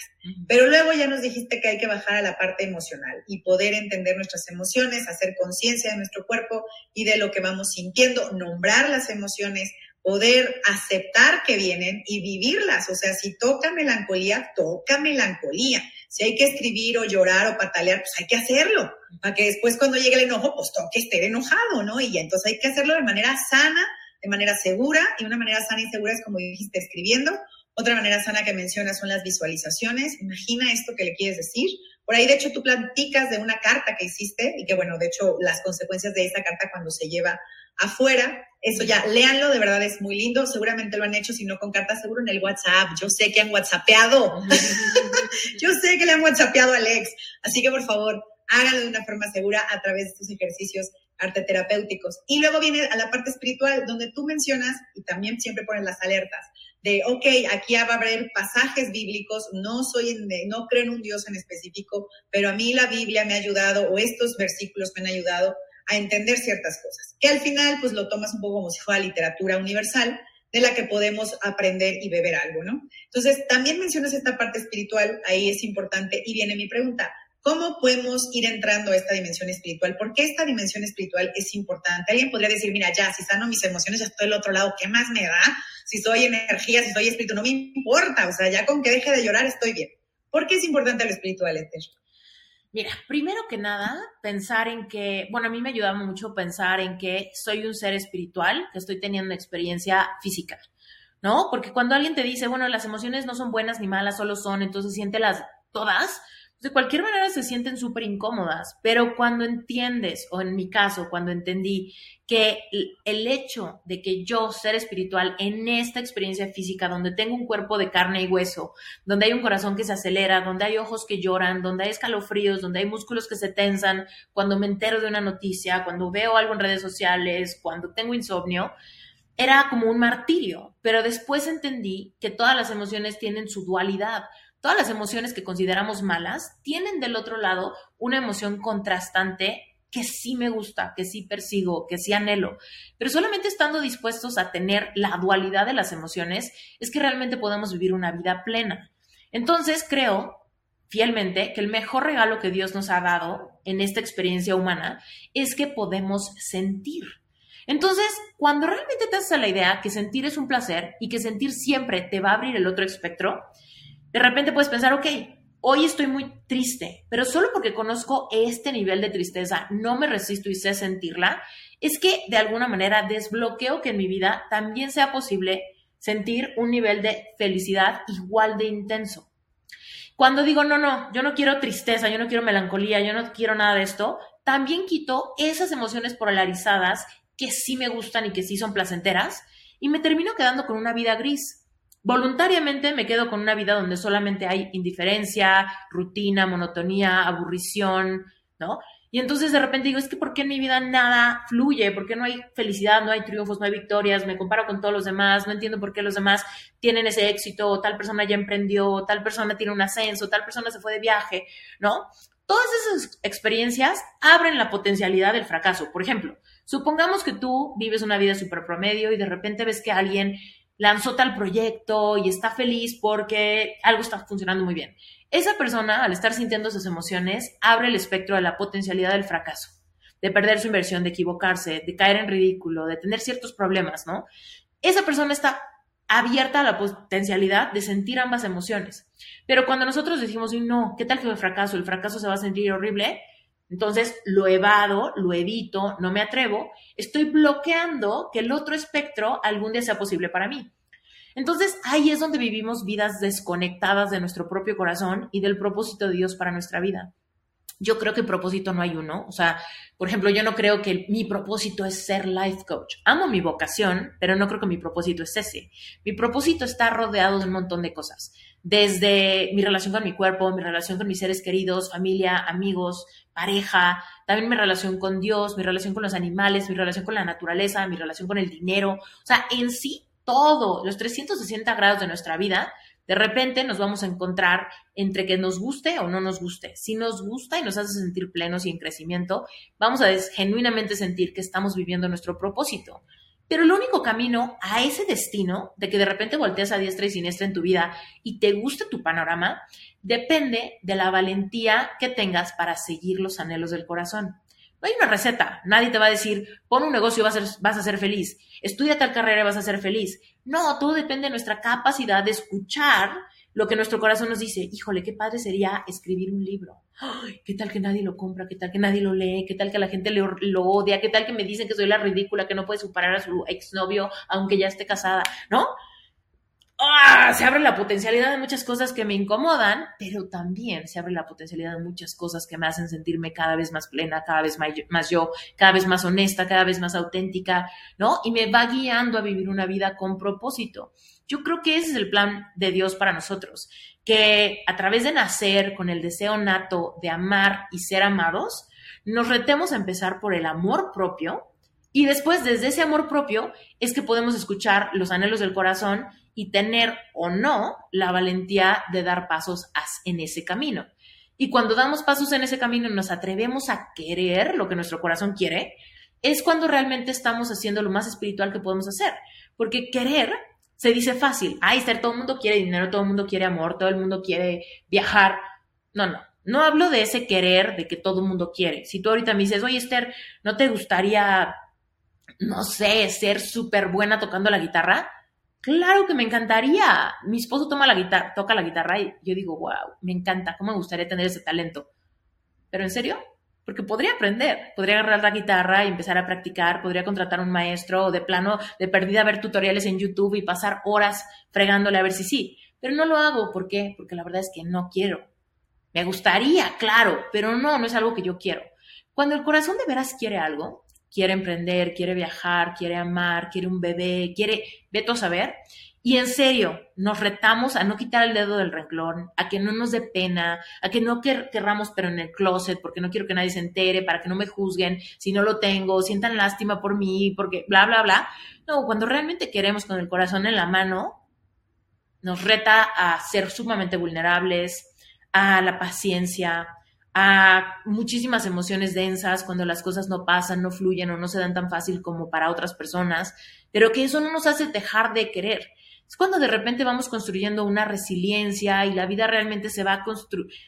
Pero luego ya nos dijiste que hay que bajar a la parte emocional y poder entender nuestras emociones, hacer conciencia de nuestro cuerpo y de lo que vamos sintiendo, nombrar las emociones, poder aceptar que vienen y vivirlas. O sea, si toca melancolía, toca melancolía. Si hay que escribir o llorar o patalear, pues hay que hacerlo. Para que después cuando llegue el enojo, pues toque estar enojado, ¿no? Y entonces hay que hacerlo de manera sana, de manera segura. Y una manera sana y segura es como dijiste, escribiendo. Otra manera sana que mencionas son las visualizaciones. Imagina esto que le quieres decir. Por ahí, de hecho, tú platicas de una carta que hiciste y que, bueno, de hecho, las consecuencias de esa carta cuando se lleva afuera. Eso ya, léanlo, de verdad es muy lindo. Seguramente lo han hecho, si no con cartas, seguro en el WhatsApp. Yo sé que han WhatsAppeado. Yo sé que le han WhatsAppeado a Alex. Así que, por favor, háganlo de una forma segura a través de estos ejercicios arteterapéuticos. Y luego viene a la parte espiritual, donde tú mencionas, y también siempre ponen las alertas, de, ok, aquí va a haber pasajes bíblicos, no soy, en, no creo en un Dios en específico, pero a mí la Biblia me ha ayudado, o estos versículos me han ayudado a entender ciertas cosas, que al final pues lo tomas un poco como si fuera literatura universal de la que podemos aprender y beber algo, ¿no? Entonces, también mencionas esta parte espiritual, ahí es importante y viene mi pregunta, ¿cómo podemos ir entrando a esta dimensión espiritual? ¿Por qué esta dimensión espiritual es importante? Alguien podría decir, mira, ya, si sano mis emociones, ya estoy del otro lado, ¿qué más me da? Si soy energía, si soy espíritu, no me importa, o sea, ya con que deje de llorar estoy bien. ¿Por qué es importante lo espiritual, Esther? Mira, primero que nada, pensar en que, bueno, a mí me ayuda mucho pensar en que soy un ser espiritual, que estoy teniendo experiencia física, ¿no? Porque cuando alguien te dice, bueno, las emociones no son buenas ni malas, solo son, entonces siéntelas todas, de cualquier manera se sienten súper incómodas, pero cuando entiendes, o en mi caso, cuando entendí que el hecho de que yo, ser espiritual, en esta experiencia física, donde tengo un cuerpo de carne y hueso, donde hay un corazón que se acelera, donde hay ojos que lloran, donde hay escalofríos, donde hay músculos que se tensan, cuando me entero de una noticia, cuando veo algo en redes sociales, cuando tengo insomnio, era como un martirio, pero después entendí que todas las emociones tienen su dualidad todas las emociones que consideramos malas tienen del otro lado una emoción contrastante que sí me gusta, que sí persigo, que sí anhelo. Pero solamente estando dispuestos a tener la dualidad de las emociones es que realmente podemos vivir una vida plena. Entonces creo fielmente que el mejor regalo que Dios nos ha dado en esta experiencia humana es que podemos sentir. Entonces, cuando realmente te haces a la idea que sentir es un placer y que sentir siempre te va a abrir el otro espectro, de repente puedes pensar, ok, hoy estoy muy triste, pero solo porque conozco este nivel de tristeza, no me resisto y sé sentirla, es que de alguna manera desbloqueo que en mi vida también sea posible sentir un nivel de felicidad igual de intenso. Cuando digo, no, no, yo no quiero tristeza, yo no quiero melancolía, yo no quiero nada de esto, también quito esas emociones polarizadas que sí me gustan y que sí son placenteras y me termino quedando con una vida gris voluntariamente me quedo con una vida donde solamente hay indiferencia, rutina, monotonía, aburrición, ¿no? Y entonces de repente digo, es que ¿por qué en mi vida nada fluye? ¿Por qué no hay felicidad, no hay triunfos, no hay victorias? Me comparo con todos los demás, no entiendo por qué los demás tienen ese éxito, o tal persona ya emprendió, o tal persona tiene un ascenso, tal persona se fue de viaje, ¿no? Todas esas experiencias abren la potencialidad del fracaso. Por ejemplo, supongamos que tú vives una vida súper promedio y de repente ves que alguien lanzó tal proyecto y está feliz porque algo está funcionando muy bien. Esa persona, al estar sintiendo esas emociones, abre el espectro de la potencialidad del fracaso, de perder su inversión, de equivocarse, de caer en ridículo, de tener ciertos problemas, ¿no? Esa persona está abierta a la potencialidad de sentir ambas emociones. Pero cuando nosotros decimos, no, ¿qué tal que el fracaso? El fracaso se va a sentir horrible. Entonces lo evado, lo evito, no me atrevo, estoy bloqueando que el otro espectro algún día sea posible para mí. Entonces ahí es donde vivimos vidas desconectadas de nuestro propio corazón y del propósito de Dios para nuestra vida. Yo creo que propósito no hay uno. O sea, por ejemplo, yo no creo que mi propósito es ser life coach. Amo mi vocación, pero no creo que mi propósito es ese. Mi propósito está rodeado de un montón de cosas. Desde mi relación con mi cuerpo, mi relación con mis seres queridos, familia, amigos, pareja, también mi relación con Dios, mi relación con los animales, mi relación con la naturaleza, mi relación con el dinero. O sea, en sí, todo, los 360 grados de nuestra vida de repente nos vamos a encontrar entre que nos guste o no nos guste. Si nos gusta y nos hace sentir plenos y en crecimiento, vamos a genuinamente sentir que estamos viviendo nuestro propósito. Pero el único camino a ese destino, de que de repente volteas a diestra y siniestra en tu vida y te guste tu panorama, depende de la valentía que tengas para seguir los anhelos del corazón. Hay una receta. Nadie te va a decir, pon un negocio y vas a, ser, vas a ser feliz. Estudia tal carrera y vas a ser feliz. No, todo depende de nuestra capacidad de escuchar lo que nuestro corazón nos dice. Híjole, qué padre sería escribir un libro. ¿Qué tal que nadie lo compra? ¿Qué tal que nadie lo lee? ¿Qué tal que la gente lo, lo odia? ¿Qué tal que me dicen que soy la ridícula, que no puede superar a su exnovio aunque ya esté casada? ¿No? ¡Ah! se abre la potencialidad de muchas cosas que me incomodan, pero también se abre la potencialidad de muchas cosas que me hacen sentirme cada vez más plena, cada vez más yo, cada vez más honesta, cada vez más auténtica, ¿no? Y me va guiando a vivir una vida con propósito. Yo creo que ese es el plan de Dios para nosotros, que a través de nacer con el deseo nato de amar y ser amados, nos retemos a empezar por el amor propio y después desde ese amor propio es que podemos escuchar los anhelos del corazón y tener o no la valentía de dar pasos en ese camino. Y cuando damos pasos en ese camino y nos atrevemos a querer lo que nuestro corazón quiere, es cuando realmente estamos haciendo lo más espiritual que podemos hacer. Porque querer se dice fácil. Ay, ser, todo el mundo quiere dinero, todo el mundo quiere amor, todo el mundo quiere viajar. No, no. No hablo de ese querer de que todo el mundo quiere. Si tú ahorita me dices, oye, Esther, ¿no te gustaría, no sé, ser súper buena tocando la guitarra? Claro que me encantaría. Mi esposo toma la guitarra, toca la guitarra y yo digo, wow, me encanta, cómo me gustaría tener ese talento. Pero en serio, porque podría aprender, podría agarrar la guitarra y empezar a practicar, podría contratar un maestro o de plano, de perdida, ver tutoriales en YouTube y pasar horas fregándole a ver si sí. Pero no lo hago, ¿por qué? Porque la verdad es que no quiero. Me gustaría, claro, pero no, no es algo que yo quiero. Cuando el corazón de veras quiere algo, quiere emprender, quiere viajar, quiere amar, quiere un bebé, quiere, veto a saber. Y en serio, nos retamos a no quitar el dedo del renglón, a que no nos dé pena, a que no querramos pero en el closet, porque no quiero que nadie se entere, para que no me juzguen si no lo tengo, sientan lástima por mí, porque bla, bla, bla. No, cuando realmente queremos con el corazón en la mano, nos reta a ser sumamente vulnerables, a la paciencia, muchísimas emociones densas cuando las cosas no pasan, no fluyen o no se dan tan fácil como para otras personas, pero que eso no nos hace dejar de querer. Es cuando de repente vamos construyendo una resiliencia y la vida realmente se va,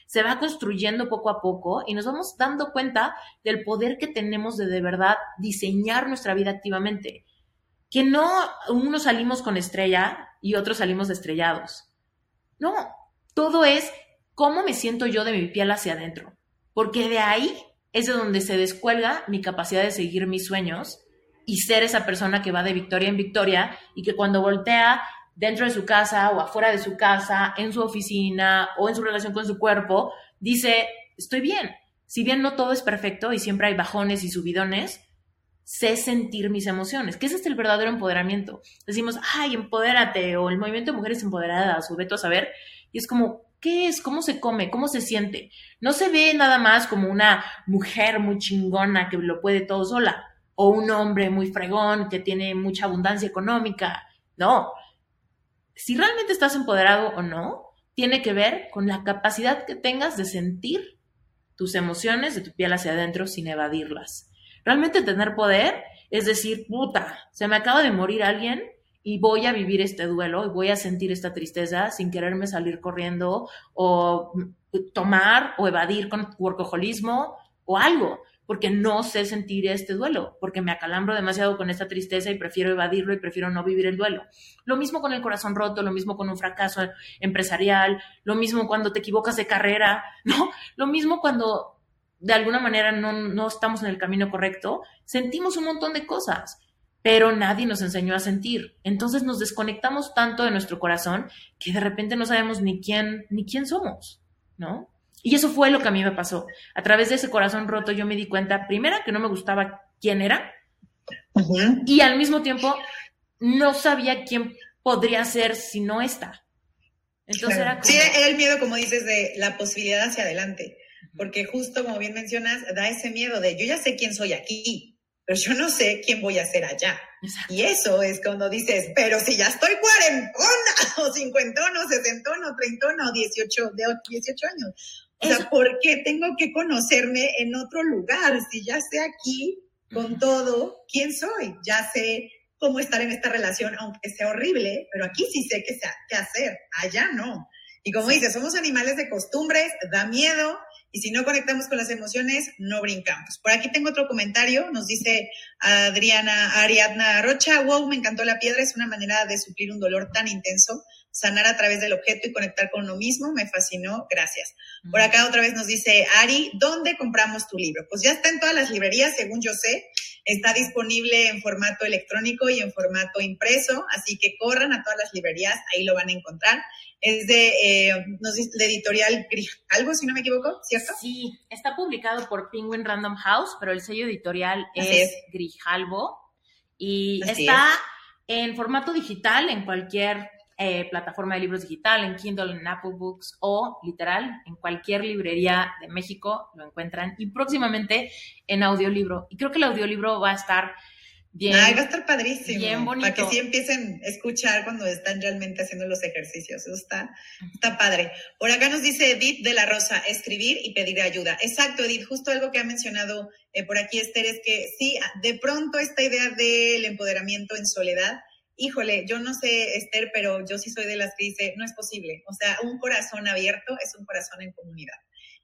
se va construyendo poco a poco y nos vamos dando cuenta del poder que tenemos de de verdad diseñar nuestra vida activamente. Que no unos salimos con estrella y otros salimos estrellados. No, todo es cómo me siento yo de mi piel hacia adentro porque de ahí es de donde se descuelga mi capacidad de seguir mis sueños y ser esa persona que va de victoria en victoria y que cuando voltea dentro de su casa o afuera de su casa, en su oficina o en su relación con su cuerpo, dice, estoy bien. Si bien no todo es perfecto y siempre hay bajones y subidones, sé sentir mis emociones, que ese es el verdadero empoderamiento. Decimos, ay, empodérate, o el movimiento de mujeres empoderadas, o veto a saber, y es como, ¿qué es? ¿Cómo se come? ¿Cómo se siente? No se ve nada más como una mujer muy chingona que lo puede todo sola, o un hombre muy fregón que tiene mucha abundancia económica. No. Si realmente estás empoderado o no, tiene que ver con la capacidad que tengas de sentir tus emociones de tu piel hacia adentro sin evadirlas. Realmente tener poder es decir, puta, se me acaba de morir alguien y voy a vivir este duelo y voy a sentir esta tristeza sin quererme salir corriendo o tomar o evadir con workaholismo o algo porque no sé sentir este duelo, porque me acalambro demasiado con esta tristeza y prefiero evadirlo y prefiero no vivir el duelo. Lo mismo con el corazón roto, lo mismo con un fracaso empresarial, lo mismo cuando te equivocas de carrera, ¿no? Lo mismo cuando de alguna manera no, no estamos en el camino correcto, sentimos un montón de cosas, pero nadie nos enseñó a sentir. Entonces nos desconectamos tanto de nuestro corazón que de repente no sabemos ni quién, ni quién somos, ¿no? Y eso fue lo que a mí me pasó. A través de ese corazón roto yo me di cuenta, primera, que no me gustaba quién era y al mismo tiempo no sabía quién podría ser si no está. Entonces era como... Sí, el miedo, como dices, de la posibilidad hacia adelante, porque justo como bien mencionas, da ese miedo de yo ya sé quién soy aquí, pero yo no sé quién voy a ser allá. Y eso es cuando dices, pero si ya estoy cuarentona, o cincuentona, o sesentona, o treintona, o dieciocho, de 18 años. O sea, ¿por qué tengo que conocerme en otro lugar? Si ya sé aquí con todo quién soy, ya sé cómo estar en esta relación, aunque sea horrible, pero aquí sí sé qué, qué hacer, allá no. Y como dices, somos animales de costumbres, da miedo, y si no conectamos con las emociones, no brincamos. Por aquí tengo otro comentario, nos dice Adriana Ariadna Rocha, wow, me encantó la piedra, es una manera de suplir un dolor tan intenso sanar a través del objeto y conectar con uno mismo, me fascinó, gracias. Por acá otra vez nos dice Ari, ¿dónde compramos tu libro? Pues ya está en todas las librerías, según yo sé, está disponible en formato electrónico y en formato impreso, así que corran a todas las librerías, ahí lo van a encontrar. Es de, eh, dice, de editorial Grijalvo, si no me equivoco, ¿cierto? Sí, está publicado por Penguin Random House, pero el sello editorial es, Grijalvo y está en formato digital en cualquier eh, plataforma de libros digital, en Kindle, en Apple Books o literal en cualquier librería de México lo encuentran y próximamente en audiolibro. Y creo que el audiolibro va a estar bien. Ay, va a estar padrísimo. Bien bonito. Para que sí empiecen a escuchar cuando están realmente haciendo los ejercicios. Eso está, está padre. Por acá nos dice Edith de la Rosa, escribir y pedir ayuda. Exacto, Edith, justo algo que ha mencionado eh, por aquí Esther es que sí, de pronto esta idea del empoderamiento en soledad híjole, yo no sé, Esther, pero yo sí soy de las que dice, no es posible. O sea, un corazón abierto es un corazón en comunidad.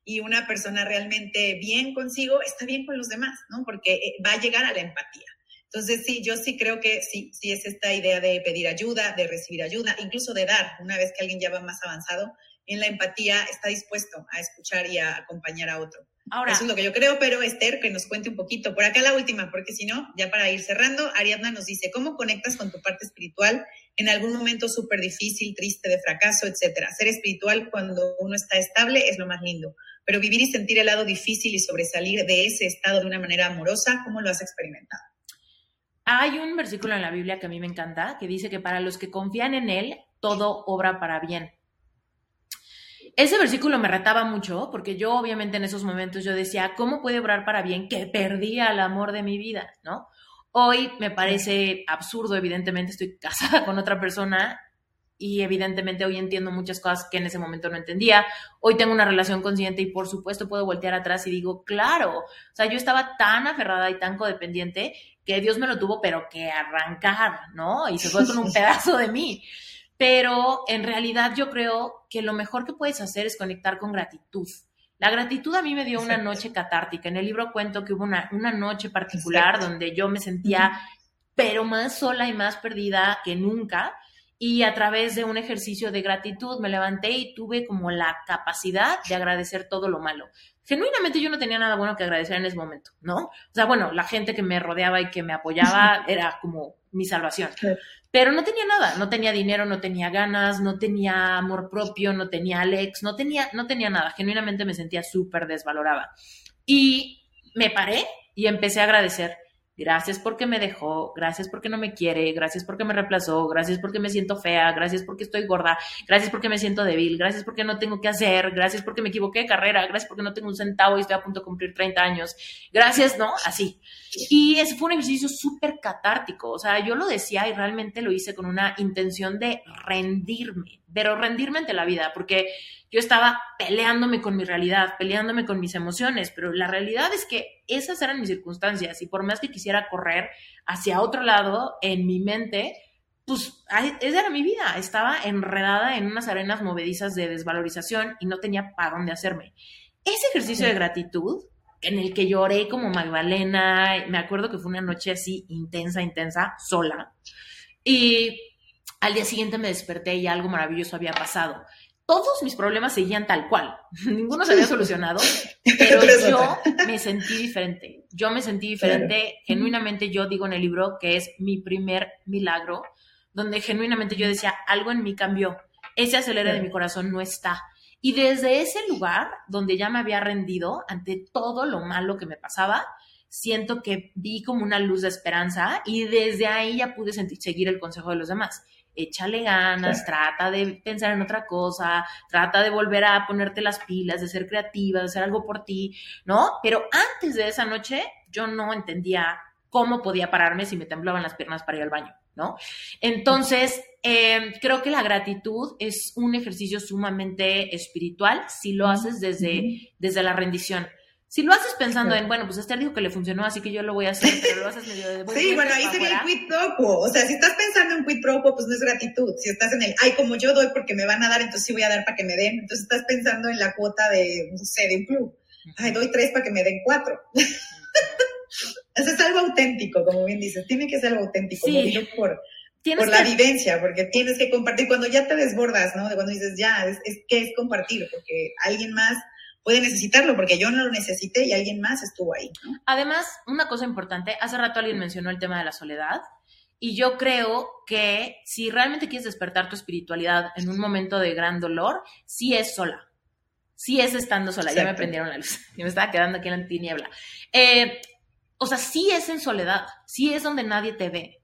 Y una persona realmente bien consigo está bien con los demás, ¿no? Porque eh, va a llegar a la empatía. Entonces, sí, yo sí creo que sí, sí es esta idea de pedir ayuda, de recibir ayuda, incluso de dar, una vez que alguien ya va más avanzado, en la empatía está dispuesto a escuchar y a acompañar a otro. Ahora, Eso es lo que yo creo, pero Esther, que nos cuente un poquito. Por acá la última, porque si no, ya para ir cerrando, Ariadna nos dice, ¿cómo conectas con tu parte espiritual en algún momento súper difícil, triste, de fracaso, etcétera? Ser espiritual cuando uno está estable es lo más lindo, pero vivir y sentir el lado difícil y sobresalir de ese estado de una manera amorosa, ¿cómo lo has experimentado? Hay un versículo en la Biblia que a mí me encanta, que dice que para los que confían en Él, todo obra para bien ese versículo me retaba mucho porque yo obviamente en esos momentos yo decía, ¿cómo puede obrar para bien que perdí al amor de mi vida? ¿No? Hoy me parece absurdo, evidentemente estoy casada con otra persona y evidentemente hoy entiendo muchas cosas que en ese momento no entendía. Hoy tengo una relación consciente y por supuesto puedo voltear atrás y digo, claro, o sea, yo estaba tan aferrada y tan codependiente que Dios me lo tuvo pero que arrancar, ¿no? Y se fue con un pedazo de mí pero en realidad yo creo que lo mejor que puedes hacer es conectar con gratitud. La gratitud a mí me dio una noche catártica. En el libro cuento que hubo una, noche particular donde yo me sentía, pero más sola y más perdida que nunca. Y a través de un ejercicio de gratitud me levanté y tuve como la capacidad de agradecer todo lo malo. Genuinamente yo no tenía nada bueno que agradecer en ese momento, ¿no? O sea, bueno, la gente que me rodeaba y que me apoyaba era como mi salvación. Pero no tenía nada, no tenía dinero, no tenía ganas, no tenía amor propio, no tenía Alex, no tenía, no tenía nada. Genuinamente me sentía súper desvalorada. Y me paré y empecé a agradecer. Gracias porque me dejó, gracias porque no me quiere, gracias porque me reemplazó, gracias porque me siento fea, gracias porque estoy gorda, gracias porque me siento débil, gracias porque no tengo que hacer, gracias porque me equivoqué de carrera, gracias porque no tengo un centavo y estoy a punto de cumplir 30 años, gracias, ¿no? Así. Y ese fue un ejercicio súper catártico, o sea, yo lo decía y realmente lo hice con una intención de rendirme, pero rendirme ante la vida, porque yo estaba peleándome con mi realidad, peleándome con mis emociones, pero la realidad es que esas eran mis circunstancias y por más que quisiera correr hacia otro lado en mi mente, pues esa era mi vida, estaba enredada en unas arenas movedizas de desvalorización y no tenía para dónde hacerme. Ese ejercicio de gratitud en el que lloré como Magdalena, me acuerdo que fue una noche así intensa, intensa, sola, y al día siguiente me desperté y algo maravilloso había pasado todos mis problemas seguían tal cual. Ninguno se había solucionado, pero yo me sentí diferente. Yo me sentí diferente. Genuinamente yo digo en el libro que es mi primer milagro, donde genuinamente yo decía, algo en mí cambió. Ese acelere de mi corazón no está. Y desde ese lugar, donde ya me había rendido ante todo lo malo que me pasaba, siento que vi como una luz de esperanza y desde ahí ya pude sentir, seguir el consejo de los demás échale ganas, trata de pensar en otra cosa, trata de volver a ponerte las pilas, de ser creativa, de hacer algo por ti, ¿no? Pero antes de esa noche yo no entendía cómo podía pararme si me temblaban las piernas para ir al baño, ¿no? Entonces, em, creo que la gratitud es un ejercicio sumamente espiritual si lo haces desde, desde la rendición. Si lo haces pensando en, bueno, pues Esther dijo que le funcionó, así que yo lo voy a hacer, pero lo haces medio de... sí, bueno, ahí sería el quid pro quo. O sea, si estás pensando en quid pro quo, pues no es gratitud. Si estás en el, ay, como yo doy porque me van a dar, entonces sí voy a dar para que me den. Entonces estás pensando en la cuota de, no sé, de un club. Ay, doy tres para que me den cuatro. Eso es algo auténtico, como bien dices. Tiene que ser algo auténtico. Sí. por, por la vivencia, porque tienes que compartir. Cuando ya te desbordas, ¿no? De cuando dices, ya, es, es que es compartir, porque alguien más puede necesitarlo, porque yo no lo necesité y alguien más estuvo ahí. Además, una cosa importante, hace rato alguien mencionó el tema de la soledad. Y yo creo que si realmente quieres despertar tu espiritualidad en un momento de gran dolor, sí es sola. Sí es estando sola. Ya me prendieron la luz. Yo me estaba quedando aquí en la tiniebla. Eh, o sea, sí es en soledad. Sí es donde nadie te ve.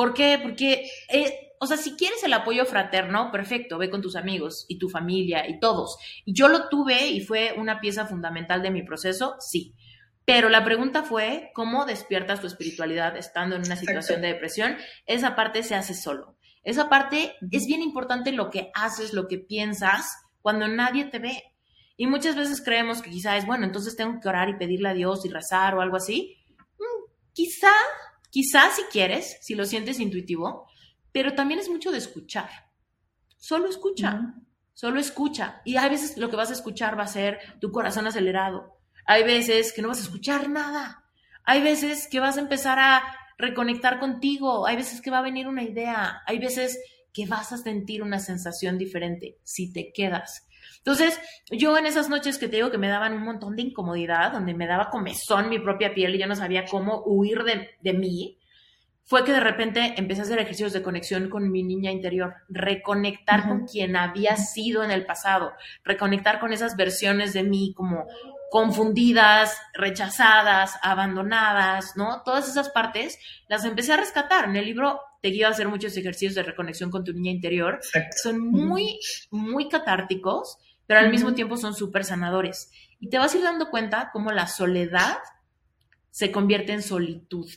¿Por qué? Porque eh, o sea, si quieres el apoyo fraterno, perfecto, ve con tus amigos y tu familia y todos. Y yo lo tuve y fue una pieza fundamental de mi proceso, sí. Pero la pregunta fue, ¿cómo despiertas tu espiritualidad estando en una situación de depresión? Esa parte se hace solo. Esa parte es bien importante lo que haces, lo que piensas cuando nadie te ve. Y muchas veces creemos que quizá es, bueno, entonces tengo que orar y pedirle a Dios y rezar o algo así. Mm, quizá, quizá si quieres, si lo sientes intuitivo, pero también es mucho de escuchar. Solo escucha, solo escucha. Y hay veces lo que vas a escuchar va a ser tu corazón acelerado. Hay veces que no vas a escuchar nada. Hay veces que vas a empezar a reconectar contigo. Hay veces que va a venir una idea. Hay veces que vas a sentir una sensación diferente si te quedas. Entonces, yo en esas noches que te digo que me daban un montón de incomodidad, donde me daba comezón mi propia piel y yo no sabía cómo huir de, de mí, fue que de repente empecé a hacer ejercicios de conexión con mi niña interior, reconectar con quien había sido en el pasado, reconectar con esas versiones de mí como confundidas, rechazadas, abandonadas, ¿no? Todas esas partes las empecé a rescatar. En el libro te guío a hacer muchos ejercicios de reconexión con tu niña interior. Son muy, muy catárticos, pero al mismo tiempo son súper sanadores. Y te vas a ir dando cuenta cómo la soledad se convierte en solitud.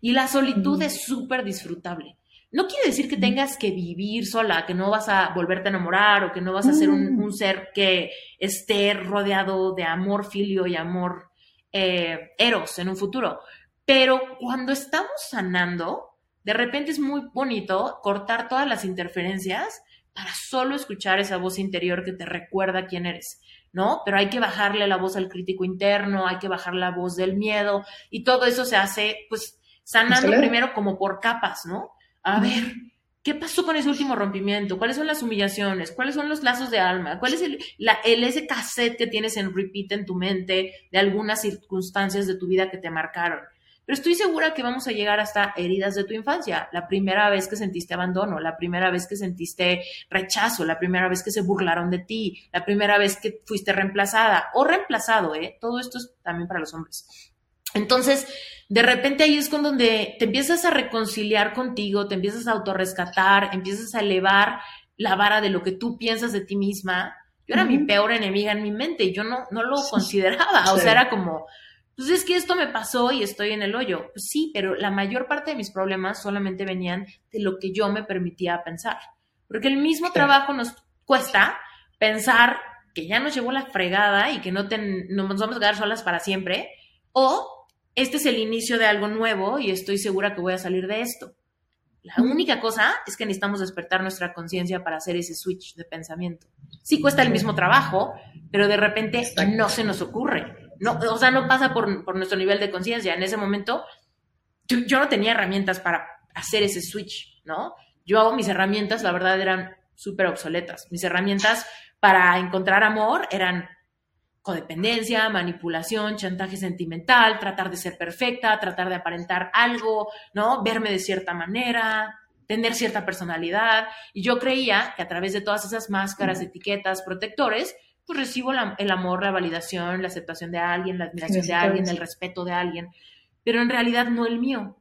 Y la solitud es súper disfrutable. No quiere decir que tengas que vivir sola, que no vas a volverte a enamorar o que no vas a ser un, ser que esté rodeado de amor filio y amor eh, eros en un futuro. Pero cuando estamos sanando, de repente es muy bonito cortar todas las interferencias para solo escuchar esa voz interior que te recuerda quién eres, ¿no? Pero hay que bajarle la voz al crítico interno, hay que bajar la voz del miedo y todo eso se hace, pues, sanando primero como por capas, ¿no? A ver, ¿qué pasó con ese último rompimiento? ¿Cuáles son las humillaciones? ¿Cuáles son los lazos de alma? ¿Cuál es el, el, ese cassette que tienes en repeat en tu mente de algunas circunstancias de tu vida que te marcaron? Pero estoy segura que vamos a llegar hasta heridas de tu infancia. La primera vez que sentiste abandono, la primera vez que sentiste rechazo, la primera vez que se burlaron de ti, la primera vez que fuiste reemplazada o reemplazado, ¿eh? Todo esto es también para los hombres Entonces, de repente ahí es con donde te empiezas a reconciliar contigo, te empiezas a autorrescatar, empiezas a elevar la vara de lo que tú piensas de ti misma. Yo era mi peor enemiga en mi mente y yo no, no lo consideraba, o sea, era como, pues es que esto me pasó y estoy en el hoyo. Pues sí, pero la mayor parte de mis problemas solamente venían de lo que yo me permitía pensar. Porque el mismo trabajo nos cuesta pensar que ya nos llevó la fregada y que no, nos vamos a quedar solas para siempre, o este es el inicio de algo nuevo y estoy segura que voy a salir de esto. La única cosa es que necesitamos despertar nuestra conciencia para hacer ese switch de pensamiento. Sí cuesta el mismo trabajo, pero de repente no se nos ocurre. No, o sea, no pasa por, por nuestro nivel de conciencia. En ese momento, yo, no tenía herramientas para hacer ese switch, ¿no? Yo hago mis herramientas, la verdad, eran súper obsoletas. Mis herramientas para encontrar amor eran codependencia, manipulación, chantaje sentimental, tratar de ser perfecta, tratar de aparentar algo, ¿no? Verme de cierta manera, tener cierta personalidad. Y yo creía que a través de todas esas máscaras, etiquetas, protectores, pues recibo el amor, la validación, la aceptación de alguien, la admiración de alguien, el respeto de alguien, pero en realidad no el mío,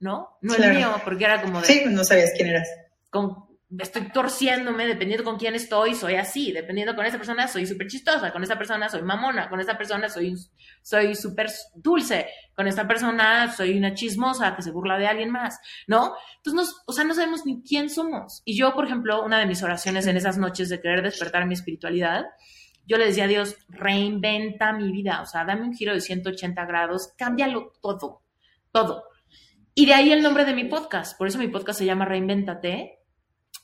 ¿no? No el mío, porque era como de... Sí, no sabías quién eras. Con, estoy torciéndome, dependiendo con quién estoy, soy así, dependiendo con esa persona, soy súper chistosa, con esa persona soy mamona, con esa persona soy soy súper dulce, con esta persona soy una chismosa que se burla de alguien más, ¿no? Entonces, nos, o sea, no sabemos ni quién somos. Y yo, por ejemplo, una de mis oraciones en esas noches de querer despertar mi espiritualidad, yo le decía a Dios, reinventa mi vida, o sea, dame un giro de 180 grados, cámbialo todo, todo. Y de ahí el nombre de mi podcast, por eso mi podcast se llama Reinvéntate,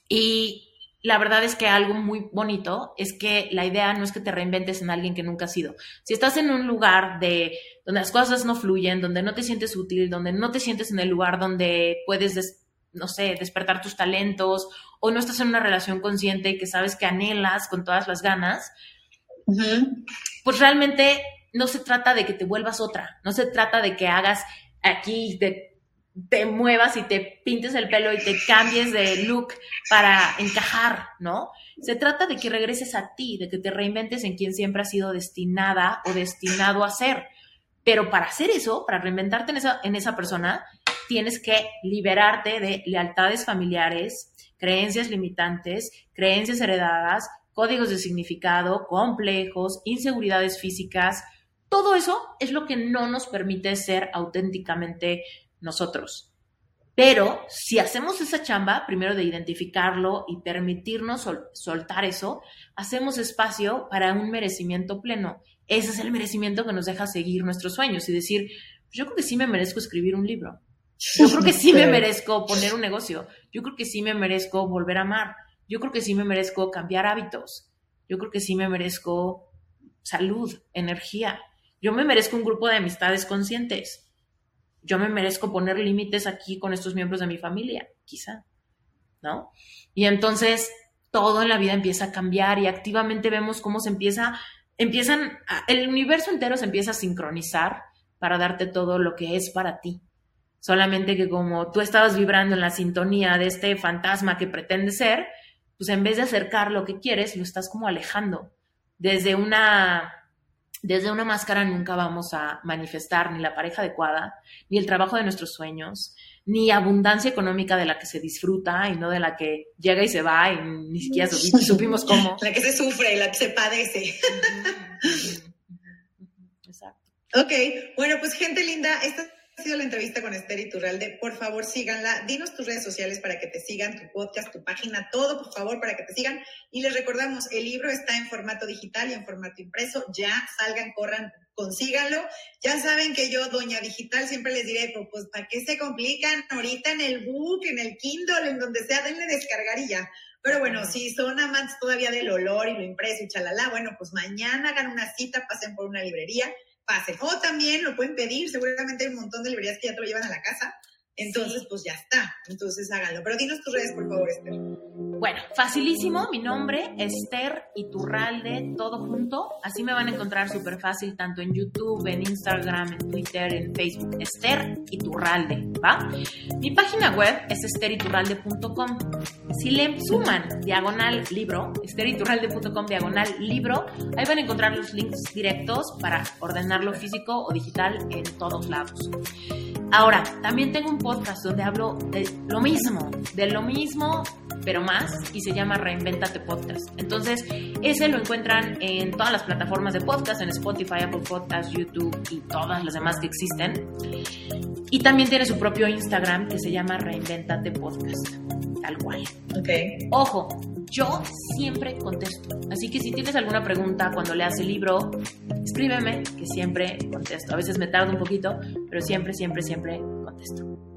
y la verdad es que algo muy bonito es que la idea no es que te reinventes en alguien que nunca has sido. Si estás en un lugar de donde las cosas no fluyen, donde no te sientes útil, donde no te sientes en el lugar donde puedes, no sé, despertar tus talentos, o no estás en una relación consciente que sabes que anhelas con todas las ganas, pues realmente no se trata de que te vuelvas otra, no se trata de que hagas aquí, de te muevas y te pintes el pelo y te cambies de look para encajar, ¿no? Se trata de que regreses a ti, de que te reinventes en quien siempre has sido destinada o destinado a ser. Pero para hacer eso, para reinventarte en esa, en esa persona, tienes que liberarte de lealtades familiares, creencias limitantes, creencias heredadas, códigos de significado, complejos, inseguridades físicas. Todo eso es lo que no nos permite ser auténticamente nosotros. Pero si hacemos esa chamba, primero de identificarlo y permitirnos soltar eso, hacemos espacio para un merecimiento pleno. Ese es el merecimiento que nos deja seguir nuestros sueños y decir, yo creo que sí me merezco escribir un libro. Yo creo que sí me merezco poner un negocio. Yo creo que sí me merezco volver a amar. Yo creo que sí me merezco cambiar hábitos. Yo creo que sí me merezco salud, energía. Yo me merezco un grupo de amistades conscientes yo me merezco poner límites aquí con estos miembros de mi familia, quizá, ¿no? Y entonces todo en la vida empieza a cambiar y activamente vemos cómo se empieza, empiezan, el universo entero se empieza a sincronizar para darte todo lo que es para ti. Solamente que como tú estabas vibrando en la sintonía de este fantasma que pretende ser, pues en vez de acercar lo que quieres, lo estás como alejando desde una desde una máscara nunca vamos a manifestar ni la pareja adecuada, ni el trabajo de nuestros sueños, ni abundancia económica de la que se disfruta y no de la que llega y se va y ni siquiera supimos cómo. La que se sufre y la que se padece. Exacto. Ok, bueno, pues gente linda, esta ha sido la entrevista con Esther Iturralde. Por favor, síganla. Dinos tus redes sociales para que te sigan, tu podcast, tu página, todo, por favor, para que te sigan. Y les recordamos, el libro está en formato digital y en formato impreso. Ya salgan, corran, consíganlo. Ya saben que yo, doña digital, siempre les diré, pues, pues ¿para qué se complican ahorita en el book, en el Kindle, en donde sea? Denle descargar y ya. Pero bueno, si son amantes todavía del olor y lo impreso y chalala, bueno, pues mañana hagan una cita, pasen por una librería pasen. O también lo pueden pedir, seguramente hay un montón de librerías que ya te lo llevan a la casa. Entonces, pues ya está. Entonces háganlo. Pero dinos tus redes, por favor, Esther. Bueno, facilísimo, mi nombre, Esther Iturralde, todo junto. Así me van a encontrar súper fácil, tanto en YouTube, en Instagram, en Twitter, en Facebook. Esther Iturralde, ¿va? Mi página web es esteriturralde.com. Si le suman diagonal libro, esteriturralde.com diagonal libro, ahí van a encontrar los links directos para ordenarlo físico o digital en todos lados. Ahora, también tengo un podcast donde hablo de lo mismo, de lo mismo, pero más, y se llama Reinventate Podcast. Entonces, ese lo encuentran en todas las plataformas de podcast, en Spotify, Apple Podcasts, YouTube y todas las demás que existen. Y también tiene su propio Instagram que se llama Reinventate Podcast, tal cual. Ok. Ojo, yo siempre contesto. Así que si tienes alguna pregunta cuando leas el libro, escríbeme, que siempre contesto. A veces me tardo un poquito, pero siempre, siempre, siempre contesto.